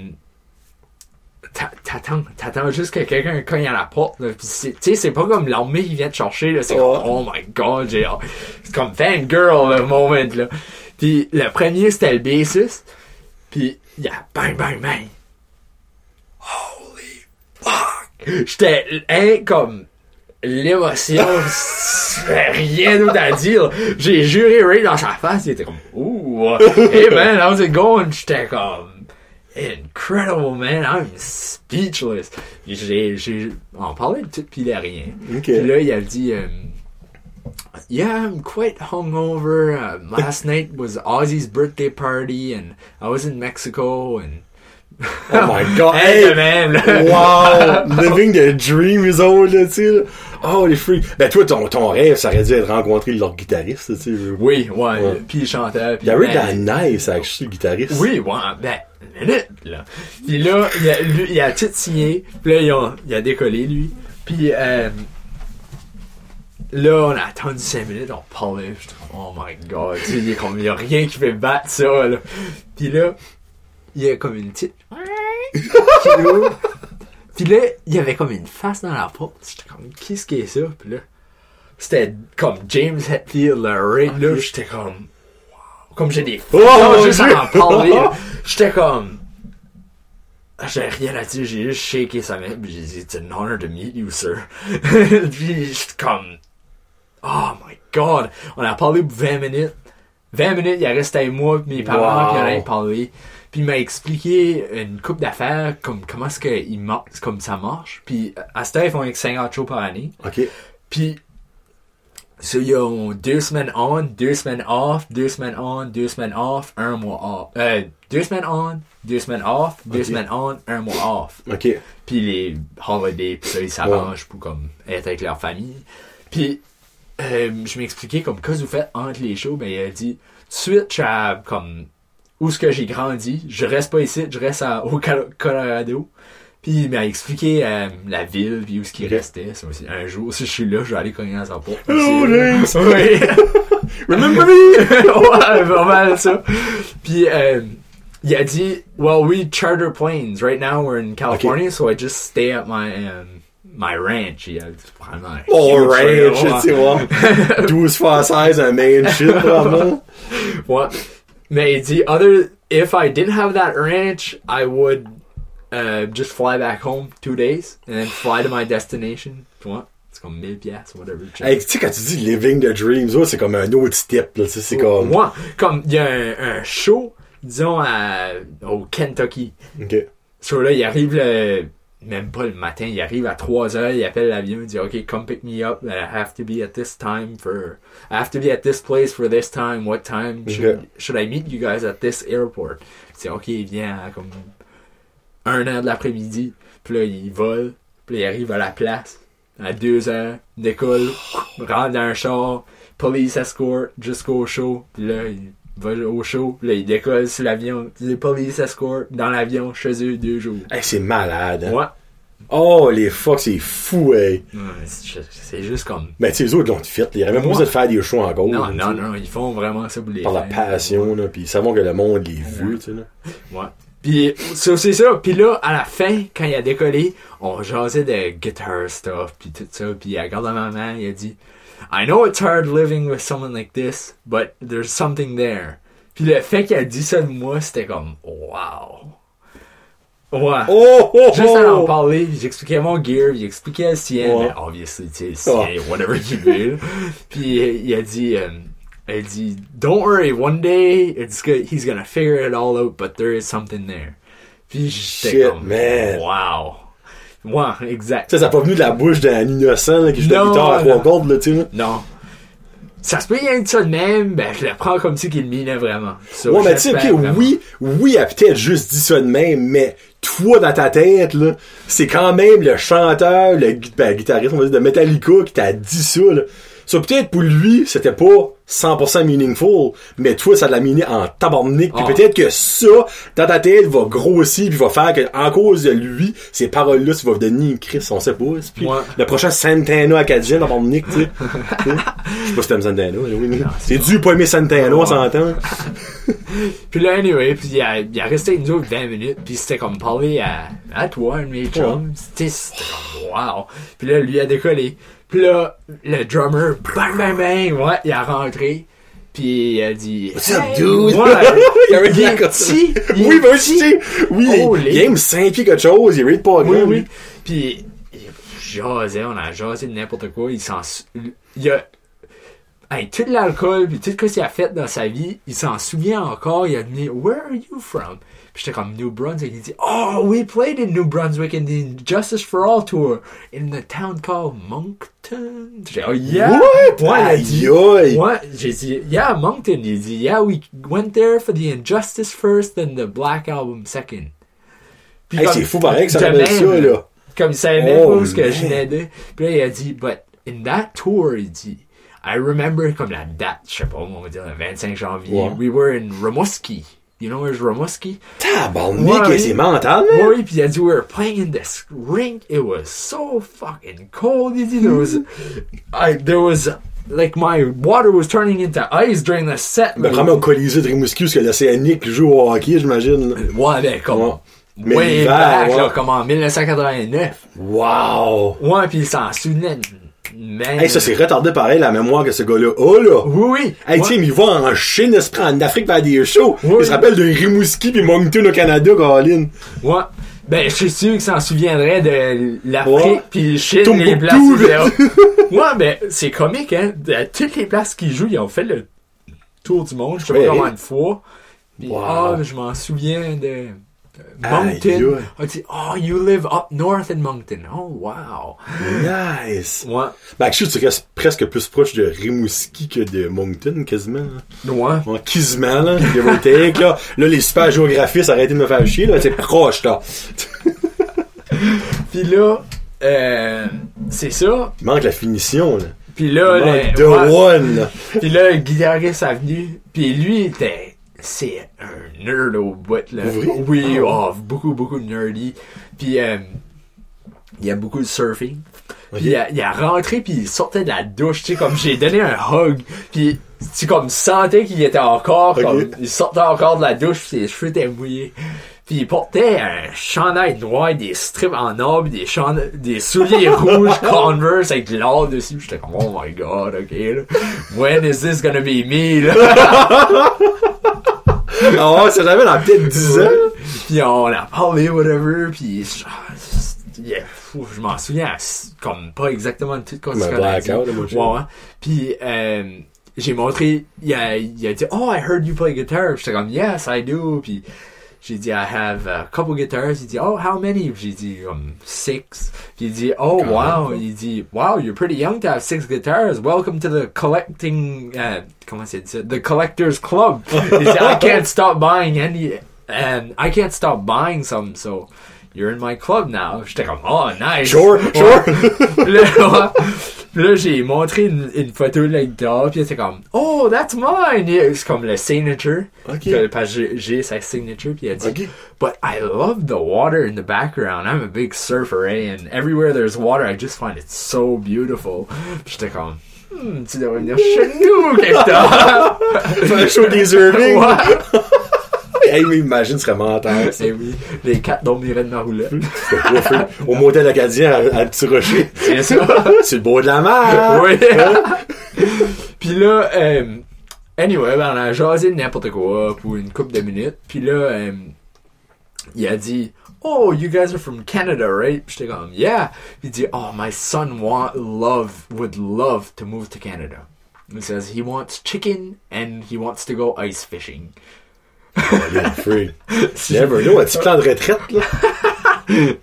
t'a- t'attends, t'attends juste que quelqu'un cogne à la porte, là. Puis c'est- tu sais, c'est pas comme l'armée qui vient te chercher, là. C'est Ouais. comme, oh my god, j'ai, c'est comme fangirl, le moment, là. Puis le premier, c'était le bassiste. Puis, il y a bang, bang, bang. Holy fuck! J'étais, hein, comme, l'émotion, rien d'autre à dire. J'ai juré Ray dans sa face, il était comme, ouh, hey man, how's it going? J'étais comme, incredible man, I'm speechless. J'ai, j'ai, on parlait de tout pis de rien. Ok. Puis là, il a dit, euh, Yeah, I'm quite hungover. Uh, last night was Ozzy's birthday party, and I was in Mexico, and Oh my god. Hey, man! wow! Living the dream, autres, là, tu sais. Oh, les freaks. Ben, toi, ton, ton rêve, ça aurait dû être rencontrer leur guitariste, tu sais. oui, ouais, Ouais. puis il chantait. Puis Il y avait ben, de la nice, actually, guitariste. Oui, ouais, ben, minute, là. Puis là, il a, lui, il a signé. Puis là, il a, il a décollé, lui. Puis, euh, là, on a attendu 5 minutes, on parlait. J'étais comme, oh my god, tu sais, il y a comme, il y a rien qui fait battre ça, là. Puis là, il y a comme une petite... Puis là, il y avait comme une face dans la porte. J'étais comme, qu'est-ce qui est ça? Puis là, c'était comme James Hetfield, le rig, là. J'étais comme, wow. Comme j'ai des Oh, juste Dieu! à en parler. J'étais comme, j'ai rien à dire, j'ai juste shaké sa main, puis j'ai dit, it's an honor to meet you, sir. puis j'étais comme, oh my god. On a parlé pour 20 minutes. 20 minutes, il a resté avec moi, puis mes parents, Wow. puis on a parlé. Puis il m'a expliqué une coupe d'affaires, comme comment est-ce que il mar- comme ça marche. Puis à ce temps, ils font avec 50 shows par année. Ok. Puis So, ils ont deux semaines on, deux semaines off, deux semaines on, deux semaines off, un mois off. Euh, deux semaines on, deux semaines off, deux semaines on, un mois off. Ok. Puis les holidays, pis ça, ils s'arrangent pour comme être avec leur famille. Puis euh, je m'expliquais comme qu'est-ce que vous faites entre les shows, ben il a dit tout de suite, je comme où ce que j'ai grandi, je reste pas ici, je reste à- au Col- Colorado. Puis il m'a expliqué euh, la ville, puis où ce qu'il Ok. restait. Aussi, un jour, si je suis là, je vais aller cogner à sa porte. Hello. James. Oui. Remember me? ouais, vraiment ça. Puis euh, il a dit, well, we charter planes. Right now we're in California, so I just stay at my um, my ranch. Il a Oh, huge ranch, trailer, tu ouais. 12 fois 16, un main shit, vraiment. Ouais. Mais il dit, other, if I didn't have that ranch, I would uh, just fly back home two days and then fly to my destination. Tu vois? C'est comme 1000 piastres, whatever. Hey, tu sais, quand tu dis living the dreams, ouais, c'est comme un autre step, là, c'est comme. Ouais. Comme, il y a un, un show, disons, à, au Kentucky. Ok. So là, il arrive le, même pas le matin, il arrive à 3 heures, il appelle l'avion, il dit, OK, come pick me up, I have to be at this time for, I have to be at this place for this time, what time should, should I meet you guys at this airport? C'est OK, il vient à comme 1 heure de l'après-midi, puis là, il vole, puis là, il arrive à la place, à 2 heures, décolle, rentre dans un char, police escort jusqu'au show, puis là, il va au show, puis là, il décolle sur l'avion, les police escort dans l'avion chez eux deux jours. Hey, c'est malade. hein. Ouais. Oh, les fuck, c'est fou, hey. Ouais, c'est juste comme. Mais tu sais, les autres l'ont fait. Il y aurait même besoin de faire des shows. Non, là, non, sais. non, ils font vraiment ça pour les Par la passion, là, pis ils savent que le monde les veut, tu sais, là. Ouais. Puis c'est ça. Puis là, à la fin, quand il a décollé, on jasait de guitar stuff, puis tout ça. Puis il regarde ma maman, il a dit I know it's hard living with someone like this, but there's something there. Puis le fait qu'il a dit ça de moi, c'était comme Wow. Ouais. Oh, oh, oh, oh. Juste à en oh! parler, j'expliquais mon gear, il expliquait le sien, Ouais. mais obviously, tu sais, le sien, whatever qu'il veut. Puis il a dit, euh, il dit, don't worry, one day it's good, he's gonna figure it all out, but there is something there. Puis j'étais Shit, comme, man. wow. Ouais, exact. Sais, ça a pas venu de la bouche d'un innocent, là, qui joue de la guitare à trois cordes, là, tu sais. Non. Ça se peut rien de ça de même, ben je le prends comme si qu'il le minait vraiment. Ouais, mais tu sais, ok, vraiment. oui, oui, elle a peut-être juste dit ça de même, mais toi, dans ta tête, là, c'est quand même le chanteur, le ben, guitariste, on va dire, de Metallica qui t'a dit ça, là. Ça, peut-être pour lui, c'était pas 100% meaningful, mais toi, ça l'a miné en tabarnak, puis Ah. peut-être que ça, dans ta tête, va grossir, puis va faire que, en cause de lui, ces paroles-là, ça va devenir Chris, on sait pas, puis Ouais. le prochain Santana acadien, tabarnak, tu sais. Tu sais. Je sais pas si t'aimes Santana, oui, mais c'est dû pas aimer Santana, on s'entend. Puis là, anyway, puis il a, il a resté nous autres 20 minutes, puis c'était comme parler à, à toi, mes chums. C'était c'était comme wow. Puis là, lui a décollé. Puis là, le drummer, bang, bang, bang, ouais, il a rentré. Puis il a dit... What's up, Hey, dude? Ouais, Il y avait il est petit, il Oui, ben oui, oui, Holy. il aime 5 pieds quelque chose, il rate pas Oui, oui. Puis, il jasait, on a jasé de n'importe quoi. Il s'en... Il a... Hey, tout l'alcool, puis tout ce qu'il a fait dans sa vie, il s'en souvient encore. Il a dit, Where are you from? Puis j'étais comme New Brunswick. Il dit, Oh, we played in New Brunswick in the Justice for All tour in the town called Moncton. J'ai dit, Oh, yeah. What? Ouais, il a Aïe, dit. Ouais, j'ai dit, Yeah, Moncton. Il dit, Yeah, we went there for the Injustice first then the Black Album second. Puis Hey, c'est fou pareil que ça même, ça, là. comme il savait même Oh, où ce que je venais de. Puis là, il a dit, but in that tour, il dit, I remember comme la date, je sais pas, on va dire le 25 janvier, Ouais. we were in Rimouski. You know where's Rimouski? Tabarnak, Ouais, c'est mental, man. Oui, puis il a dit, we were playing in this rink, it was so fucking cold, il dit, there was, I, there was, like my water was turning into ice during the set. Ben, vraiment au Colisée de Rimouski, parce que l'Océanique joue au hockey, j'imagine. Ouais, ben, comme, Ouais. Mais way back, ouais. là, comme en 1989. Wow! Ouais, puis il s'en souvenait, man. Hey, ça, c'est retardé pareil, la mémoire que ce gars-là a, là. Oui, oui. Hey, Ouais. mais il va en Chine, il se prend en Afrique vers des shows. Oui. Il se rappelle de Rimouski pis Moncton au Canada, Colin. Ouais. Ben, je suis sûr qu'il s'en souviendrait de l'Afrique puis Chine, Tombouctou, les places. ouais, ben, c'est comique, hein. De toutes les places qu'ils jouent, ils ont fait le tour du monde, je sais pas comment une fois. Puis, Wow. ah, je m'en souviens de... Moncton. Aïe, aïe. On dit, oh, you live up north in Moncton. Oh, wow. Nice. Ouais. Ben, je tu restes presque plus proche de Rimouski que de Moncton, quasiment. là. Ouais. Ouais, quasiment, là. Give or take, là. Là, les super géographistes, arrêtez de me faire chier, là. C'est proche, là. Puis là, euh, c'est ça. Il manque la finition, là. Puis là, Il le, The ouais. One. Puis là, le guitariste est venu. Puis lui était. C'est un nerd au bout, là. Vrai? Oui, Ah. oh, beaucoup, beaucoup de nerdy. Puis euh, il y a beaucoup de surfing. Puis il a, il a rentré, puis il sortait de la douche, tu sais, comme j'ai donné un hug. Puis tu comme sentais qu'il était encore, comme, il sortait encore de la douche, puis ses cheveux étaient mouillés. Puis il portait un chandail noir, des strips en or, puis des, des souliers rouges Converse avec de l'or dessus. J'étais comme, oh my god, ok, là. When is this gonna be me, là? Ah ouais, ça j'avais dans peut-être 10 ans. Puis on a parlé, whatever, puis je- yeah, fou, je m'en souviens comme pas exactement de tout qu'on Ouais, ouais. Puis euh, j'ai montré, il a, il a dit, oh, I heard you play guitar. J'étais comme, yes, I do. Puis j'ai dit, I have a couple guitars. Il dit, oh, how many? J'ai dit, um, six. Puis il dit, oh, Quand wow. même. Il dit, wow, you're pretty young to have six guitars. Welcome to the collecting, uh, comment c'est ça? The collector's club. il dit, I can't stop buying any, and I can't stop buying some, so you're in my club now. J'étais comme, oh, nice. Sure, sure. Puis là, j'ai montré une, une photo de la guitare, puis était comme, oh, that's mine! C'est comme le signature. Ok. Que- Parce que j'ai- sa signature, puis elle dit, but I love the water in the background. I'm a big surfer, eh? And everywhere there's water, I just find it so beautiful. Puis j'étais comme, hmm, tu devrais venir chez nous, quelque un show des Irving. Hey, mais imagine, ce serait mental. Eh oui, les quatre dormiraient de ma roulette. C'était pas fait. Au motel acadien à, à Petit Rocher. C'est ça. C'est le beau de la mer. Oui. puis là, euh, anyway, ben, on a jasé de n'importe quoi pour une couple de minutes. Puis là, euh, il a dit, Oh, you guys are from Canada, right? Puis j'étais comme, Yeah. Il dit, Oh, my son want, love, would love to move to Canada. He says he wants chicken and he wants to go ice fishing. Oh, free. Never know, un petit plan de retraite, là.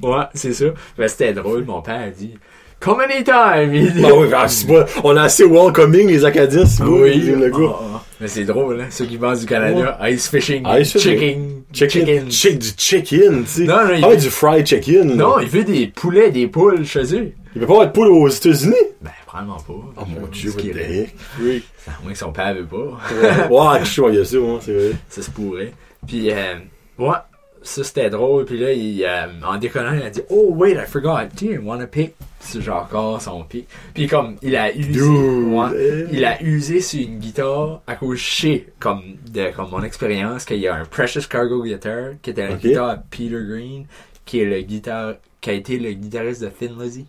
Ouais, c'est ça. Ben, c'était drôle, mon père a dit, Come anytime! Il dit, Bah oui, ben, c'est pas- on a assez welcoming, les Acadiens, c'est beau, Oui, le gars. Ah, ah. mais c'est drôle, hein, ceux qui vendent du Canada, ice fishing, Ice chicken, Chicken. chicken. Chick, du chicken, tu sais. Non, non, il Ah, veut- du fried chicken. là. Non, il veut des poulets, des poules chez eux. Il peut pas avoir de poule aux États-unis? Ben, probablement pas. Oh mon dieu, what qui the est- heck. Oui. À moins que son père veut pas. Ouais, je suis y a ça, c'est vrai. ça se pourrait. Puis, euh, ouais, ça c'était drôle. Puis là, il, euh, en déconnant, il a dit Oh, wait, I forgot. Do you want to pick? C'est genre encore son pic. Puis, comme, il a usé. Ouais, il a usé sur une guitare à cause, comme, de, comme mon expérience, qu'il y a un Precious Cargo Guitar, qui était la guitare à Peter Green, qui est le guitare, qui a été le guitariste de Thin Lizzy.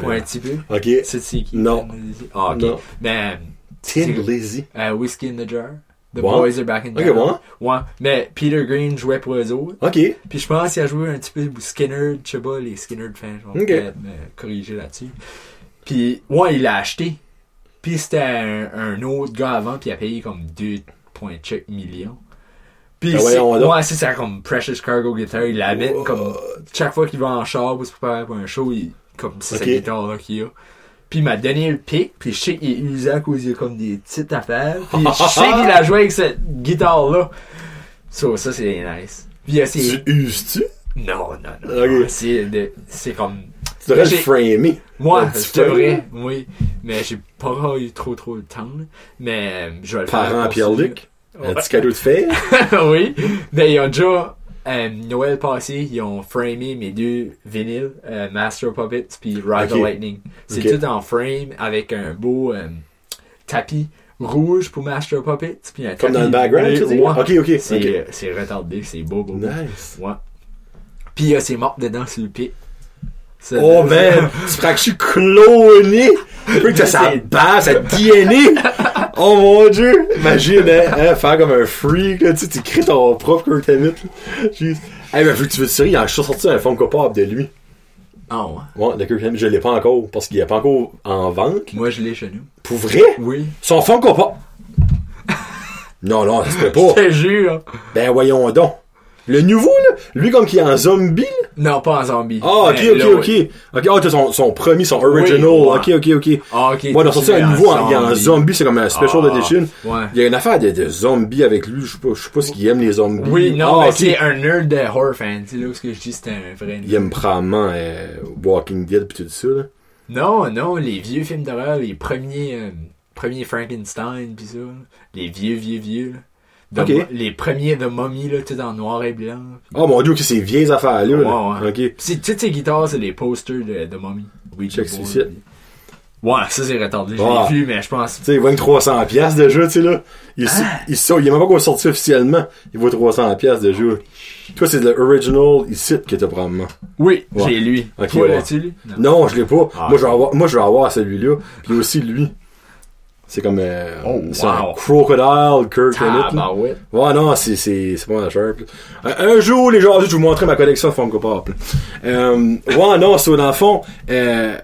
Pour un petit peu. Ok. C'est qui? Non. Ah, ok. Non. Ben, Tin c'est- Lizzy. euh, Whiskey in the Jar. The Ouais. Boys Are Back in Ok, Town. Ouais. Mais Peter Green jouait pour eux autres. Ok. Puis je pense qu'il a joué un petit peu Skinner, je sais pas, les Skinner fans vont Ok. peut-être me corriger là-dessus. Puis, ouais, il l'a acheté. Puis c'était un, un autre gars avant, puis il a payé comme 2,8 millions. Puis Ah, c'est, ouais, c'est ça, comme Precious Cargo Guitar, il l'amène What? comme, chaque fois qu'il va en char pour se préparer pour un show, il, comme c'est Ok. cette guitare-là qu'il a. Puis il m'a donné le pic, puis je sais qu'il est usé à cause il y a comme des petites affaires. Puis je sais qu'il a joué avec cette guitare-là. So, ça, c'est nice. Puis il y a ses- Tu uses-tu? non, non, non. C'est, de- c'est comme. Tu devrais le framer. Moi, peu. vrai, oui. Mais j'ai pas eu trop trop de temps. Mais euh, je vais le faire. Parents Pierre-Luc. Un petit cadeau de fête. oui. Mais ils ont déjà. Euh, Noël passé, ils ont framé mes deux vinyles, euh, Master of Puppets puis Ride Ok. the Lightning. C'est tout en frame avec un beau euh, tapis rouge pour Master of Puppets puis un Comme tapis dans le background, tu dis? Ouais. Ok, ok. C'est ok. euh, c'est retardé, c'est beau, beau. Nice. Ouais. Puis il y a ses morts dedans sur le pied. Ça- Oh man, tu feras que je suis cloné. Un peu que sa base, sa DNA. Oh mon dieu. Imagine, hein, hein, faire comme un freak, là, tu sais, tu crées ton propre Kurt Hammett. Jeez. Hey, ben, vu que tu veux te il y a sorti un Funko Pop de lui. Ah ouais. Ouais, de Kurt Hammett, je l'ai pas encore, parce qu'il est pas encore en vente. Moi, je l'ai chez nous. Pour vrai? Oui. Son Funko Pop. Non, non, ça se peut Je pas. te jure. Ben, voyons donc. Le nouveau, là, lui comme qui est en zombie, là? Non, pas en zombie. Ah, ok, ok, là, ok. oui. Ok, ah, t'as son, son premier, son original. ouais. Ok, ok, ok. Ah, ok. Moi, dans sorti un nouveau, en- il est en zombie, c'est comme un special Ah, edition. ouais. Il y a une affaire de, de zombies avec lui, je sais pas, je sais pas ce qu'il aime les zombies. Oui, non, Ah, mais c'est un nerd de horror fan. C'est là où ce que je dis, c'est un vrai nerd. Il aime probablement euh, Walking Dead pis tout ça, là. Non, non, les vieux films d'horreur, les premiers, euh, premiers Frankenstein pis ça, les vieux, vieux, vieux, là. Les premiers The Mummy, là, tout en noir et blanc. Oh mon dieu, que ces vieilles affaires-là, là. Ouais, ouais. C'est, toutes ces guitares, c'est les posters de The Mummy. Ouija Check celui-ci. Ouais, ça c'est retardé. Je Ah. l'ai vu, mais je pense. Tu sais, il vaut une 300 piastres déjà, tu sais, là. Il, Ah. il, est même pas encore sorti officiellement. Il vaut 300 piastres déjà. Toi, c'est le original ici que t'as probablement. Oui, Ouais. j'ai lui. Ok, Toi, ouais. l'as-tu, lui? Non. Non, je l'ai pas. Ah. moi, je vais avoir, moi, je vais avoir celui-là. Puis aussi lui. C'est comme, euh, Oh, un crocodile Kirk Ah, bah ouais. Ouais, non, c'est, c'est, c'est pas mal cher. Un, un jour, les gens, je vais vous montrer ma collection de Funko Pop. Euh, ouais, non, c'est dans le fond, euh,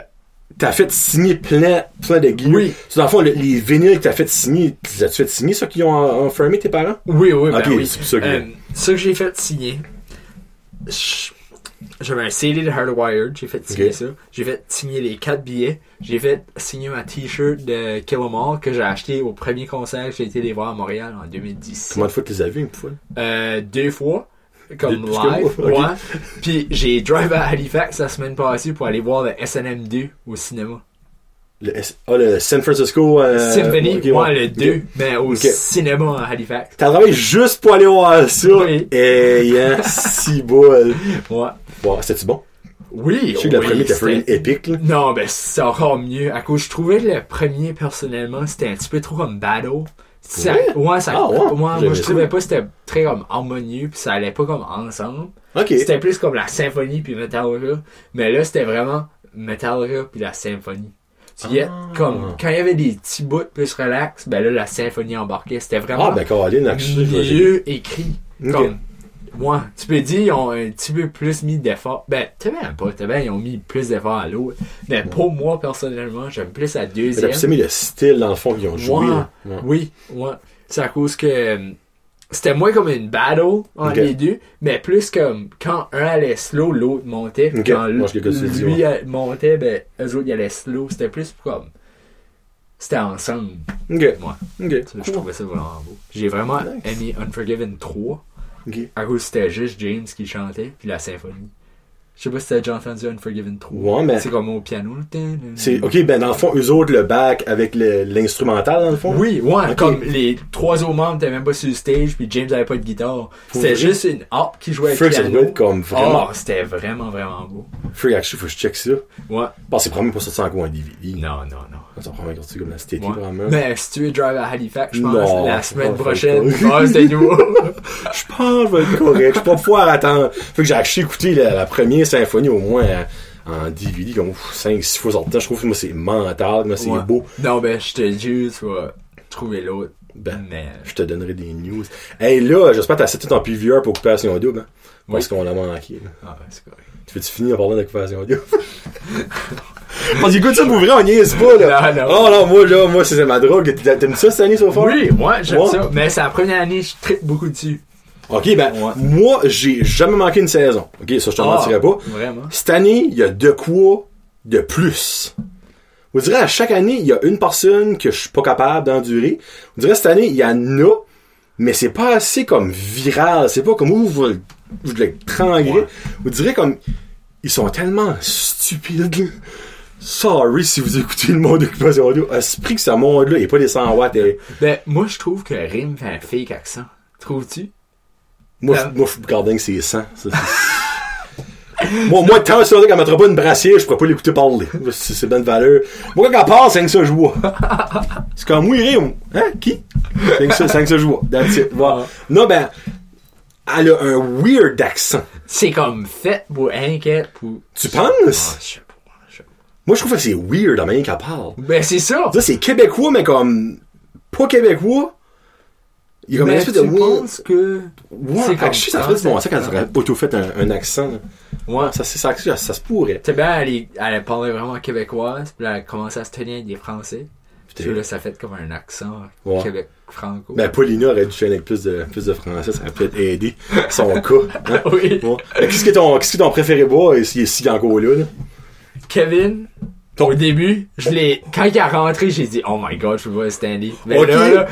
t'as fait signer plein, plein de gear. Oui. C'est dans le fond, le- les vinyles que t'as fait signer, tu as fait signer ceux qui ont en- enfermé tes parents? Oui, oui, ben Ok, oui. c'est pour ça que- Euh, ça que j'ai fait signer. je- J'avais un CD de Hardwired, j'ai fait signer ça. J'ai fait signer les quatre billets. J'ai fait signer ma t-shirt de Kill 'Em All que j'ai acheté au premier concert que j'ai été les voir à Montréal en 2017. Combien de fois tu les as vus une fois? Euh, deux fois. Comme Deux- live, moi, ouais. Puis j'ai drive à Halifax la semaine passée pour aller voir le SNM 2 au cinéma. Le, S- ah, le San Francisco, euh, Symphony, ouais, le 2, Ok. mais au cinéma à Halifax. T'as travaillé juste pour aller voir ça. Oui. Et, hein, si bol. Ouais. Bon, c'était-tu bon? Oui, Je sais que le premier était c'était- freaking épique, là. Non, ben c'est encore mieux. À cause, je trouvais le premier, personnellement, c'était un petit peu trop comme battle. Ça, ouais, ça, Ah, ouais? moi, je ça. trouvais pas que c'était très comme harmonieux, puis ça allait pas comme ensemble. C'était plus comme la symphonie puis Metallica. Mais là, c'était vraiment Metallica puis la symphonie. Tu sais, Ah. comme, quand il y avait des petits bouts plus relax, ben là, la symphonie embarquait. C'était vraiment Ah, ben, mieux écrit. Comme, moi, tu peux dire, ils ont un petit peu plus mis d'efforts. Ben, t'as bien pas, t'as bien, ils ont mis plus d'efforts à l'autre. Mais pour moi, personnellement, j'aime plus la deuxième. plus aimé le style, dans le fond, qu'ils ont joué, Ouais. Ouais. Oui, ouais. C'est à cause que euh, c'était moins comme une battle entre les deux, mais plus comme quand un allait slow, l'autre montait. Quand Moi, tu lui ouais. euh, montait, ben eux autres ils allaient slow. C'était plus comme. C'était ensemble. Ok. Ouais. Ça, Je trouvais ça vraiment beau. J'ai vraiment Nice. aimé Unforgiven 3 Ok. à cause c'était juste James qui chantait, puis la symphonie. Je sais pas si t'as déjà entendu Unforgiven 3. Ouais, mais- C'est comme au piano. C'est, ok, ben, dans le fond, eux autres, le back avec le- l'instrumental, dans le fond? Oui, ouais, comme les trois autres membres étaient même pas sur le stage, puis James avait pas de guitare. C'était juste une harpe qui jouait Freak, le ça piano. être comme vraiment. Oh, c'était vraiment, vraiment beau. Freak, actually, faut que je check ça. Ouais. Bon, c'est probablement pas sorti encore un DVD. Non, non, non. Ça va sorti comme la été, Ouais. vraiment. Mais si tu veux drive à Halifax, je pense, Non, la semaine prochaine, ah, c'était nouveau. Je pense que je vais être correct. Je vais pas pouvoir attendre. Fait que j'ai acheté écouter la, la première symphonie au moins en DVD comme 5-6 fois sur le temps. Je trouve que moi c'est mental, moi c'est Ouais. beau. Non, ben, je te jure, tu vas trouver l'autre. Ben, Mais, je te donnerai des news. Hey là, j'espère que t'as assez tout en PVR pour Occupation Double. Hein? Parce qu'on l'a manqué. là. ah, ben, c'est correct. Tu veux-tu finir en parlant d'Occupation Double? Parce que écoute ça pour vrai, on niaise pas là. Non, non. Oh non, moi là, moi c'est ma drogue. T'aimes ça cette année so far? Oui, moi, j'aime Ouais. ça. Mais c'est la première année, je tripe beaucoup dessus. Ok, ben, Ouais. moi, j'ai jamais manqué une saison. Ok, ça je te Ah, mentirais pas. Vraiment? Cette année, il y a de quoi de plus. Vous direz, à chaque année, il y a une personne que je suis pas capable d'endurer. Vous direz, cette année, il y en a, mais c'est pas assez comme viral. C'est pas comme où vous, vous l'étrangler. Ouais. Vous direz comme, ils sont tellement stupides. Sorry si vous écoutez le monde d'occupation audio. Esprit que ce monde-là, il est pas des 100 watts. et- Ben, moi, je trouve que Rim fait un fake accent. Trouves-tu? Moi, Ah. je- moi, je suis gardien que c'est 100. Ça, moi, moi, tant sûr qu'elle mettra pas une brassière, je pourrais pas l'écouter parler. C'est bien de valeur. Moi, quand elle parle, c'est que ça, je vois. C'est comme moi, il rit. Hein? Qui? C'est que ça, c'est que ça, je vois. That's it. Voilà. Non, ben, elle a un weird accent. C'est comme fait pour inquiète pour. Tu Ah, penses? je pas. Moi, je trouve que c'est weird la manière qu'elle parle. Ben, c'est ça. Ça, c'est québécois, mais comme, pas québécois. Il y a comme une Mais espèce tu de penses que. Ouais, c'est comme actually, ça ferait du bon sens quand elle aurait auto-fait un, un accent. là. Ouais. Ça, c'est ça, ça, ça se pourrait. C'est bien, elle, est- elle parlait vraiment québécoise, puis là, elle a commencé à se tenir avec des Français. Puis Là, ça fait comme un accent Ouais. Québec-franco. Ben, Paulina aurait dû faire avec plus de, plus de français, ça aurait peut-être aidé son cas. hein. oui. Ouais. Mais Qu'est-ce que ton, qu'est-ce que ton préféré bois, s'il est si encore là, là? Kevin, Ton- au début, je l'ai, quand il est rentré, j'ai dit, oh my god, je voir Stanley. Mais là, là,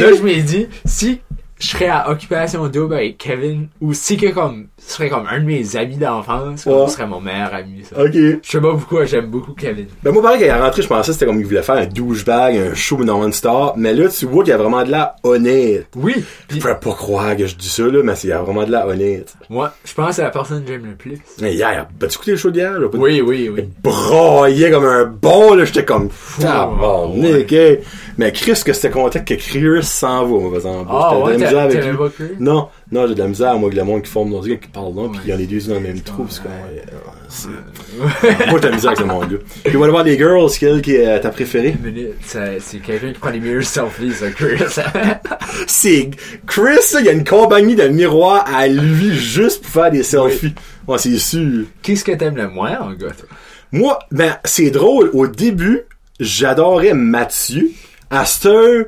là, je m'ai dit, si je serais à occupation double avec Kevin, ou si que comme, ce serait comme un de mes amis d'enfance, Ouais. ce serait mon meilleur ami, ça. Ok. Je sais pas pourquoi, j'aime beaucoup Kevin. Ben, moi, pareil, quand il est rentré, je pensais que c'était comme il voulait faire un douchebag, un show non-star. Mais là, tu vois qu'il y a vraiment de la honnête. Oui, Je pis pourrais pas croire que je dis ça, là, mais c'est- il y a vraiment de la honnête. moi, je pense que c'est la personne que j'aime le plus. Mais hier, ben, tu écouté le show d'hier, là? Oui, oui, oui. braillait comme un bon, là, j'étais comme, tabarnak, ouais. hey. Mais Chris, que c'était content que Chris s'en va, moi, par exemple. Ah, de ouais, la avec lui. pas? Non, non, j'ai de la misère, moi, avec le monde qui forme dans qui parle non, puis il y en a deux dans le même trou, parce qu'on, euh, c'est- moi, j'ai de la misère avec ce monde-là. Puis, on va aller voir les girls, quelle qui est euh, ta préférée? C'est quelqu'un qui prend les meilleurs selfies, ça, Chris. C'est Chris, là, il y a une compagnie de miroirs à lui juste pour faire des selfies. Ouais, c'est sûr. Qu'est-ce que t'aimes le moins, en gars, toi? Moi, ben, c'est drôle. Au début, j'adorais Mathieu. À cette heure,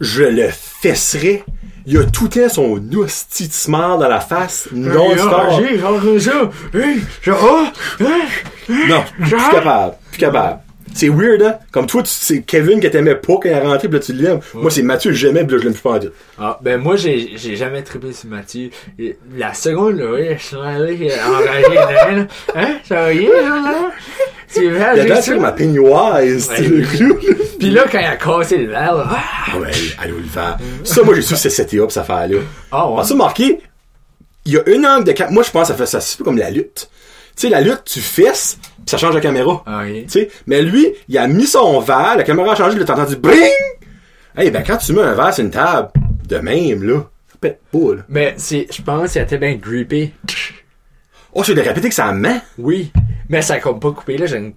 je le fesserais. Il a tout le temps son hostie de smile dans la face, non-stop. J'ai rentré ça. Non, plus capable. Plus capable. C'est weird, hein? Comme toi, c'est Kevin que t'aimais pas quand il est rentré, pis là, tu l'aimes. Moi, c'est Mathieu j'aimais, pis là, je l'aime plus pas en. Ah, ben moi, j'ai j'ai jamais trippé sur Mathieu. Et La seconde, là, oui, je suis allé enragé, là, hein, ça va bien, là? Tu veux Il a comme ma Pennywise, tu le clou. Pis là, quand il a cassé le verre, là, ah, ouais, allô le faire. Ça, moi, j'ai su que c'est seté up, cette affaire-là. ah ouais. Ça, marqué, il y a une angle de cam- Moi, je pense que ça fait ça, c'est un peu comme la lutte. Tu sais, la lutte, tu fesses, pis ça change la caméra. Ah. Tu sais, mais lui, il a mis son verre, la caméra a changé, là, t'as entendu bring! Hey, ben, quand tu mets un verre sur une table, de même, là, ça pète pas, là. Mais c'est, je pense qu'il était bien grippé. Oh, je vais répéter que ça ment. Oui. Mais ça a comme pas coupé, là, j'ai une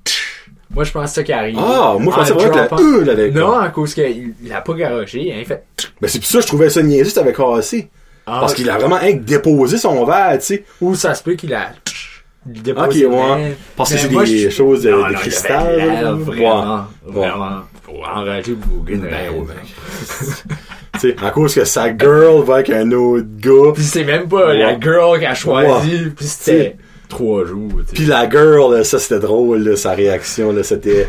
Moi, je pense que c'est ça qui arrive. Ah, moi, je pensais En vraiment que la. E l'avait Non, à cause qu'il il a pas garoché, il a fait. Ben, c'est pour ça que je trouvais ça niaiseux, ça avait cassé. Ah, Parce qu'il a vraiment hein, déposé son verre, tu sais. Ou ça se peut qu'il a. Il Ok, déposé ouais. Parce que Mais c'est des je- choses de, Non, de non, cristal. Vraiment, Ouais. vraiment. Faut enrager Bougan. Ben, ouais, sais, à cause que sa girl va avec un autre gars. Pis c'est même pas la girl qui a choisi, Ouais. pis c'était trois jours. Pis la girl, là, ça c'était drôle, là, sa réaction, là, c'était.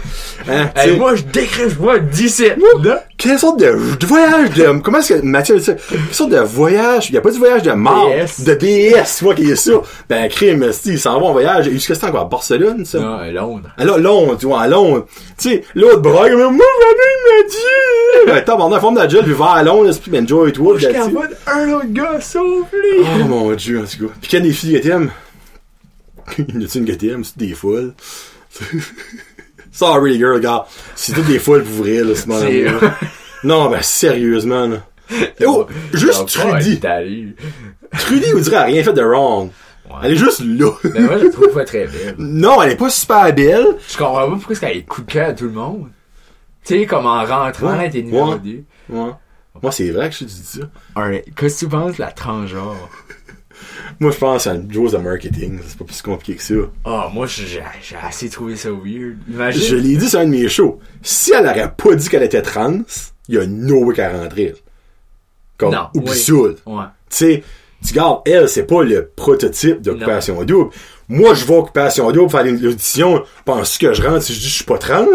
Hein, Hey, moi, je décris, moi, 17, là. quelle sorte de, voyage de. Comment est-ce que Mathieu a dit ça? Quelle sorte de voyage? Il a pas du voyage de mort. De DS, tu vois, qu'il est ça. Ben, crime, si, il s'en va en voyage. Est-ce que c'était encore à Barcelone, ça? Non, à Londres. Là, Londres, tu vois, à Londres. Tu sais, l'autre bras, mais moi, j'avais Mathieu! Ben, t'as pendant la forme de la gueule, puis va à Londres, puis enjoy toi, Je puis là-dessus. capote un autre gars, soufflé. Oh mon dieu, en tout cas. Pis quelle des filles t'aimes? Il y a une que t'aimes? C'est des folles. Sorry, girl, gars. C'est toutes des folles pour vrai, là, mon C'est- amour. Non, ben, sérieusement, là. Oh, juste Trudy. Trudy. Vous dirait, a rien fait de wrong. Elle est juste là. Ben, moi, je la trouve pas très belle. Non, elle est pas super belle. Je comprends pas pourquoi elle est coup de cœur à tout le monde. Tu sais, comme en rentrant, Ouais. t'es numéro Ouais. 2. Ouais. Moi, c'est vrai que je te dis ça. Alright, qu'est-ce que tu penses de la transgenre? Moi, je pense à une chose de marketing. C'est pas plus compliqué que ça. Ah, moi, j'ai j'ai assez trouvé ça weird. Imagine. Je l'ai dit sur un de mes shows. Si elle aurait pas dit qu'elle était trans, il y a no way qu'elle rentrait. Comme, Non, oublie oui. Ouais. Tu sais, tu gardes, elle, c'est pas le prototype d'occupation double. Moi, je vais occupation double faire l'audition. Penses que je rentre si je dis que je suis pas trans?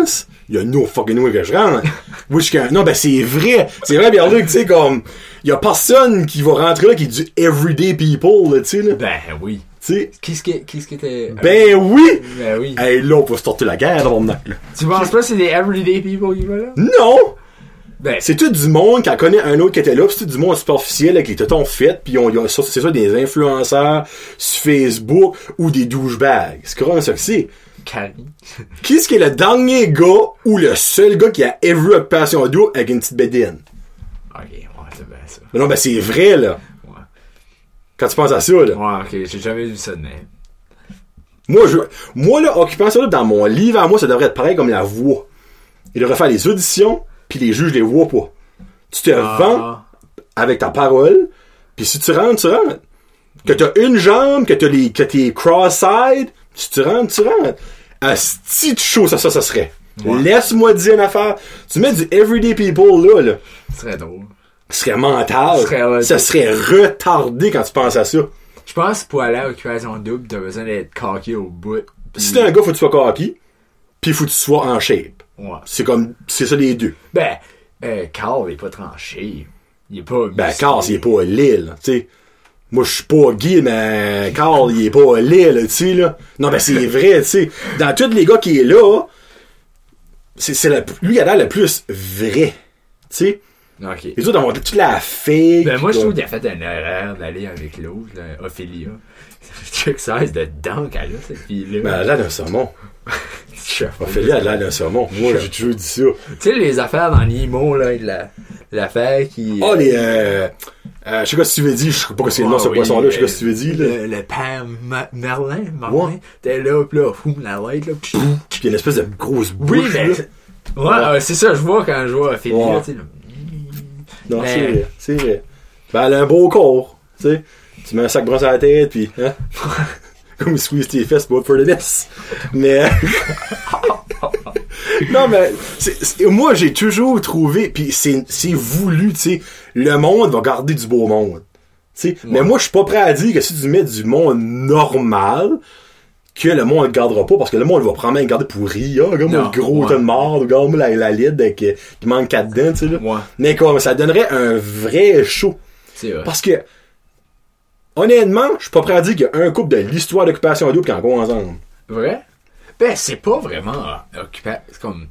Il y a no fucking way que je rentre. oui, je suis Non, ben, c'est vrai. C'est vrai, bien tu sais, comme, y a personne qui va rentrer là qui est du everyday people, là, tu sais, là. Ben oui. Tu sais. Qu'est-ce que, qu'est-ce que t'es... Ben oui! Ben oui. Hey, là, on peut se torter la guerre dans mon là. Tu penses pas que c'est des everyday people qui vont là? Non! Ben, C'est tout du monde qui en connaît un autre qui était là, pis c'est tout du monde superficiel avec les tétons faits, pis ça, c'est ça des influenceurs sur Facebook ou des douchebags. C'est comment ça que c'est? Carrie. Qui qui est le dernier gars ou le seul gars qui a ever occupation double avec une petite bédine? Ok, ça. Mais non, ben c'est vrai, là. Ouais. Quand tu penses à ça, là. Ouais, ok, j'ai jamais vu ça de même. Moi, je, moi, là, occupation double dans mon livre, à moi, ça devrait être pareil comme la voix. Il devrait faire les auditions, puis les juges les voient pas. Tu te vends Ah, avec ta parole, puis si tu rentres, tu rentres. Que t'as une jambe, que t'as les, que t'es cross-side, si tu rentres, tu rentres. Asti de chaud, ça, ça, ça serait. Ouais. Laisse-moi dire une affaire. Tu mets du everyday people là, là. Ce serait drôle. Ce serait mental. Ce serait, ça serait retardé quand tu penses à ça. Je pense que pour aller à Occupation Double, t'as besoin d'être cocky au bout. Puis- Si t'es un gars, faut que tu sois cocky, puis faut que tu sois en shape. Ouais. C'est comme, c'est ça les deux. Ben, euh, Carl, il est pas tranché. Il est pas. Ben. Carl, il est pas Lille, tu sais. Moi, je suis pas gay, mais Carl, il est pas Lille, tu sais, là. Non, ben, c'est vrai, tu sais. Dans tous les gars qui est là, c'est, lui, il a l'air le plus vrai. Tu sais. Ok. Les autres, ont toute la fake. Ben, moi, je trouve qu'il a fait une erreur d'aller avec l'autre, Ophélia. Check size de dents qu'elle a, cette fille-là. Ben, elle a l'air d'un pas. Ophélie, elle a l'air d'un saumon. Moi, j'ai toujours dit ça. Tu sais, les affaires dans Nemo, là, de la, l'affaire qui. Oh, les, euh, euh, je sais pas si tu veux dire, je sais pas que c'est le nom de ce Ah poisson-là, je sais pas euh, si tu veux dire. Le, le père Merlin, Merlin, t'es là, pis là, fou, la light, là, pis- a une espèce de grosse bouche, Oui, mais. là. Ouais, euh, c'est ça, je vois quand je vois Ophélia, Ouais. tu sais. Non, Mais- c'est vrai, c'est vrai. Ben, elle a un beau corps, tu sais. Tu mets un sac brosse à la tête, puis, hein? Comme il squeeze tes fesses pour the nest. Mais, non, mais, moi, j'ai toujours trouvé, puis c'est, c'est voulu, tu sais, le monde va garder du beau monde. Tu sais, mais moi, je suis pas prêt à dire que si tu mets du monde normal, que le monde le gardera pas, parce que le monde va probablement le garder pour rire. Ah, regarde-moi le gros ouais. tas de marde, regarde-moi la, la lide qui manque quatre dents, tu sais, là. Ouais. Mais comme, ça donnerait un vrai show. C'est vrai. Parce que, honnêtement, je suis pas prêt à dire qu'il y a un couple de l'histoire d'occupation double qui en go ensemble. Vrai? Ben, c'est pas vraiment euh, occupa- c'est comme.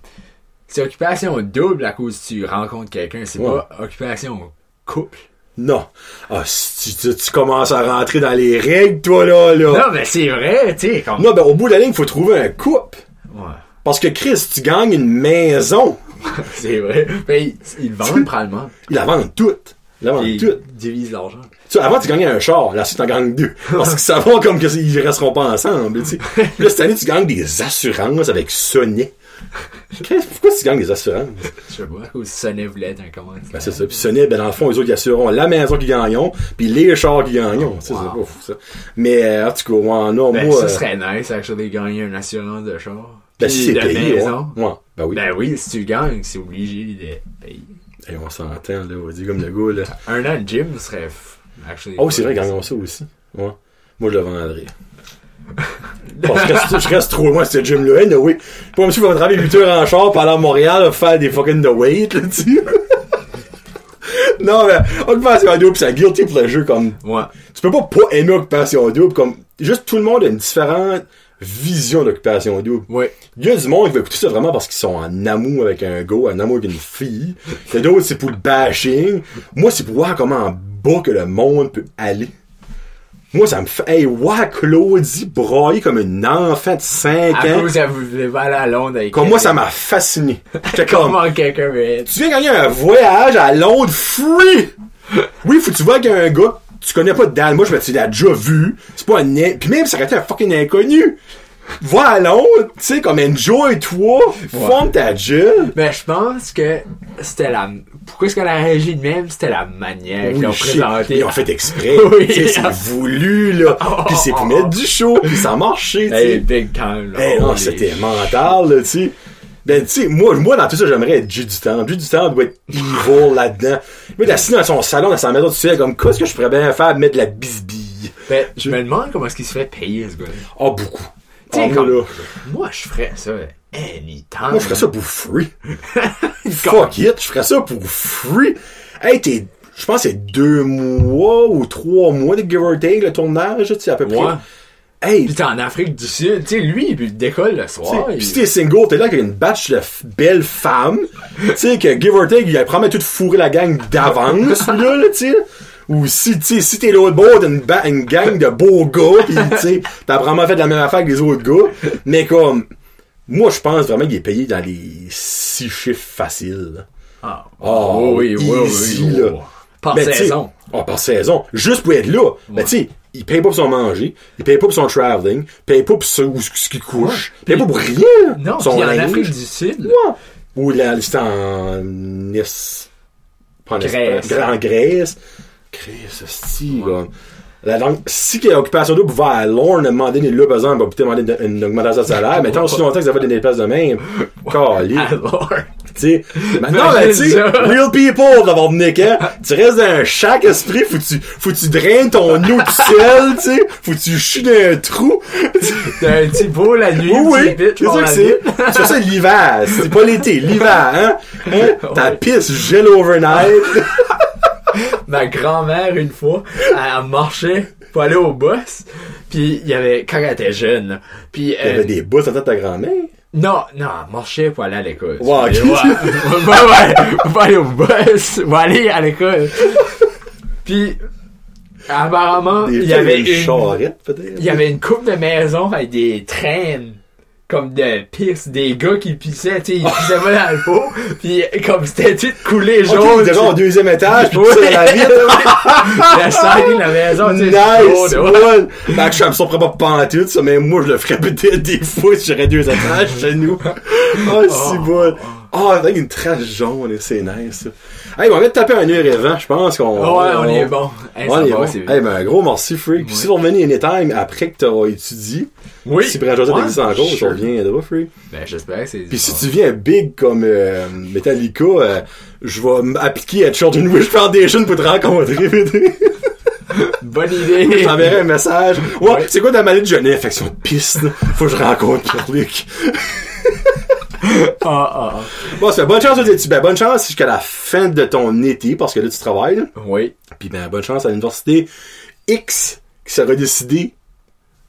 C'est occupation double à cause que tu rencontres quelqu'un, c'est Ouais. pas occupation couple. Non. Ah, si tu, tu- tu commences à rentrer dans les règles, toi, là, là. Non, mais c'est vrai, tu sais, comme. Non, ben, au bout de la ligne, faut trouver un couple. Ouais. Parce que Chris, tu gagnes une maison. c'est vrai. Ben, ils, ils le vendent probablement. Ils la vendent toute. Ils la vendent Ils toute. divisent l'argent. Tu sais, avant, tu gagnais un char. Là, si t'en gagnes deux. Parce qu'ils savent comme que c'est- ils resteront pas ensemble, tu sais. Là, cette année, tu gagnes des assurances avec Sony. Pourquoi tu gagnes des assurances? Je sais pas, cause Sonnet voulait être un commanditaire. Ben, c'est ça. Puis Sony, ben, dans le fond, eux autres, ils assureront la maison qu'ils gagneront, puis les chars qu'ils gagneront. Sais, Wow. c'est pas fou, ça. Mais, euh, en tout cas, ouais, non, Ben, moi, ça euh, serait nice, actually, gagner une assurance de char. ben, si c'est de payé, maison. ouais. Ouais, ben oui. Ben oui, si tu gagnes, c'est obligé de payer. Hey, on s'entend, là, on dire comme le gars, là. Un an de gym serait f- actually. Oh, c'est vrai, ils gagnons ça aussi. Ouais. Moi, je le vendrais. Je reste, je reste trop loin de ce gym-là. Hey, oui. Pas monsieur va travailler 8 heures en char pour aller à Montréal faire des fucking de weight, là, tu Non, mais, Occupation Double, c'est un guilty pleasure, comme, Ouais. tu peux pas pas aimer Occupation Double, comme, juste tout le monde a une différente vision d'Occupation Double. Ouais. Il y a du monde qui va écouter ça vraiment parce qu'ils sont en amour avec un gars, en amour avec une fille. Il y a d'autres, c'est pour le bashing. Moi, c'est pour voir comment en bas que le monde peut aller. Moi, ça me fait, hey, voir Claudie brailler comme une enfant de 5 À ans. cause qu'elle voulait aller à Londres avec Comme elle. moi, ça m'a fasciné. J'étais comme, Comment quelqu'un veut tu viens gagner un voyage à Londres free! Oui, faut que tu vois qu'il y a un gars, tu connais pas Dan, moi je me tu l'as déjà vu, c'est pas un puis même ça aurait été un fucking inconnu. Va à Londres, tu sais, comme enjoy-toi, forme ta gueule. Ben, je pense que c'était la. Pourquoi est-ce qu'elle a réagi de même? C'était la manière qu'ils ont présenté. Ils ont fait exprès. Oui. C'est voulu, là. Puis c'est pour mettre du show, puis ça a marché, tu Hey, sais. big time, là. Non, Holy c'était mental, là, tu sais. Ben, tu sais, moi, moi, dans tout ça, j'aimerais être du temps. Du temps doit être evil là-dedans. Va être assis dans son salon, dans sa maison, tu sais, comme, qu'est-ce que je pourrais bien faire? Mettre de la bisbille? Ben, je me demande comment est-ce qu'il se fait payer, ce gars-là. Ah, beaucoup. Tu sais, Ah, comme- là. Moi, je ferais ça anytime. Moi, je ferais ça pour free. Fuck it, je ferais ça pour free. Hey, t'es, je pense que c'est deux mois ou trois mois de give or take, le tournage, tu sais, à peu près. Hey, Pis t'es en Afrique du Sud. Tu sais, lui, il décolle le soir. Il- Pis si t'es single, t'es là avec une batch de belles femmes, tu sais, que give or take, il a probablement tout fourré la gang d'avance, là, là, tu sais. Ou si, tu sais, si t'es l'autre bord, t'as une, gang de beaux gars, pis tu sais, t'as vraiment fait la même affaire que les autres gars. Mais comme, moi, je pense vraiment qu'il est payé dans les six chiffres faciles. Ah, Oh, oui, oui, oui, easy, oui, là. Par Ben, saison. oh, par saison. Juste pour être là. Ben, tu sais, il paye pas pour son manger, il paye pas pour son traveling, il paye pas pour ce, ce qu'il couche, il paye pas pour rien. Non, son en. Afrique du Sud, Ouais. Ou là, c'était en Nice. En Grèce. En Grèce. Grèce, hostie, Ouais. La langue, si qu'il y a occupation double va à Lorne demander des là, par exemple, va peut-être demander une, une augmentation de salaire, mais tant aussi longtemps que ça va donner des places de même. Calé. Alors. Tu sais. Maintenant, ben, tu real people, d'avoir Nick, hein. Tu restes dans chaque esprit, faut que tu, faut que tu draines ton eau tout seul, tu sais. Faut que tu chies dans un trou. T'as un petit beau la nuit, Oui, oui, c'est ça que c'est. fais ça l'hiver, c'est pas l'été, l'hiver, hein? hein? Ta pisse gèle overnight. Ma grand-mère, une fois, elle, marchait pour aller au boss. Puis il y avait, quand elle était jeune, puis Il y euh, avait des bouts en tête de ta grand-mère? Non, non, elle marchait pour aller à l'école. Ouais, ok. ouais, ouais, aller au bus, pour aller à l'école. Puis, apparemment, il y avait une une, charrette, peut-être. il y avait une coupe de maisons avec des traînes comme de pisse, des gars qui pissaient, tu sais, ils pissaient pas dans le pot, puis comme c'était tout coulé jaune. il était au deuxième étage, puis tu sais, la vitre. la salle de la maison, tu sais, Nice one! Ben, je me surprends pas pantoute, ça, mais moi, je le ferais peut-être des fois si j'aurais deux étages chez nous. Oh, c'est bon. Oh, avec une trace jaune, c'est nice, ça. Hey, on va te taper un heure je pense qu'on... Ouais, on est bon. Hey, on est bon. c'est- Hey, ben, un gros merci, Freak. Puis Ouais. si vous revenez anytime après que t'auras étudié, Oui. si Brian Joseph existe encore, tu sure. reviendras, Freak. Ben, j'espère que c'est... Puis si tu viens big comme euh, Metallica, euh, je vais m'appliquer à Children Wish Foundation pour te rencontrer. Bonne idée. Je t'enverrai un message. Ouais, Ouais. c'est quoi ta maladie de jeune infection de piste, là? Faut que je rencontre Pierre-Luc. Ah, ah, ah. Bon, c'est bonne chance aux études. Ben, bonne chance jusqu'à la fin de ton été, parce que là, tu travailles, là. Oui. Puis ben, bonne chance à l'université X qui sera décidée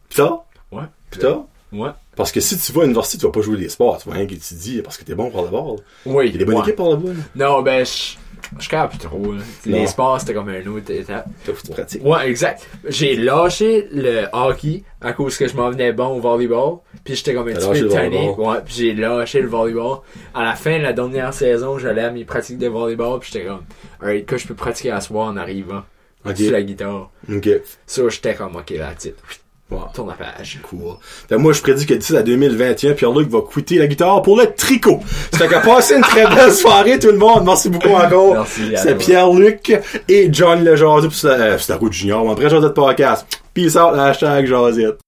plus tard. Ouais. Plus tard. Ouais. Parce que si tu vas à l'université, tu vas pas jouer des sports. Tu vas rien qu'étudier parce que t'es bon pour le bord. Oui. Il y a des bonnes ouais. équipes pour le bord. Non, ben, je je capte trop. là. Les sports, c'était comme une autre étape. Faut que tu pratiques. Ouais, exact. J'ai lâché le hockey à cause que je m'en venais bon au volleyball. Puis j'étais comme un petit peu tanné. Ouais, puis j'ai lâché le volleyball. À la fin de la dernière saison, j'allais à mes pratiques de volleyball. Puis j'étais comme, alright, que je peux pratiquer à soir en arrivant Ok. sur la guitare. Ok. Ça, j'étais comme, ok, la titre. Wow. Tourne la page. Cool. Fait que moi, je prédis que d'ici à 2021, Pierre-Luc va quitter la guitare pour le tricot. Fait que passez une très belle soirée, tout le monde. Merci beaucoup encore. Merci, C'est. Pierre-Luc et John le Jazzy pour la, euh, c'est la route junior. Mon vrai Josette Podcast. Peace out, hashtag Josette.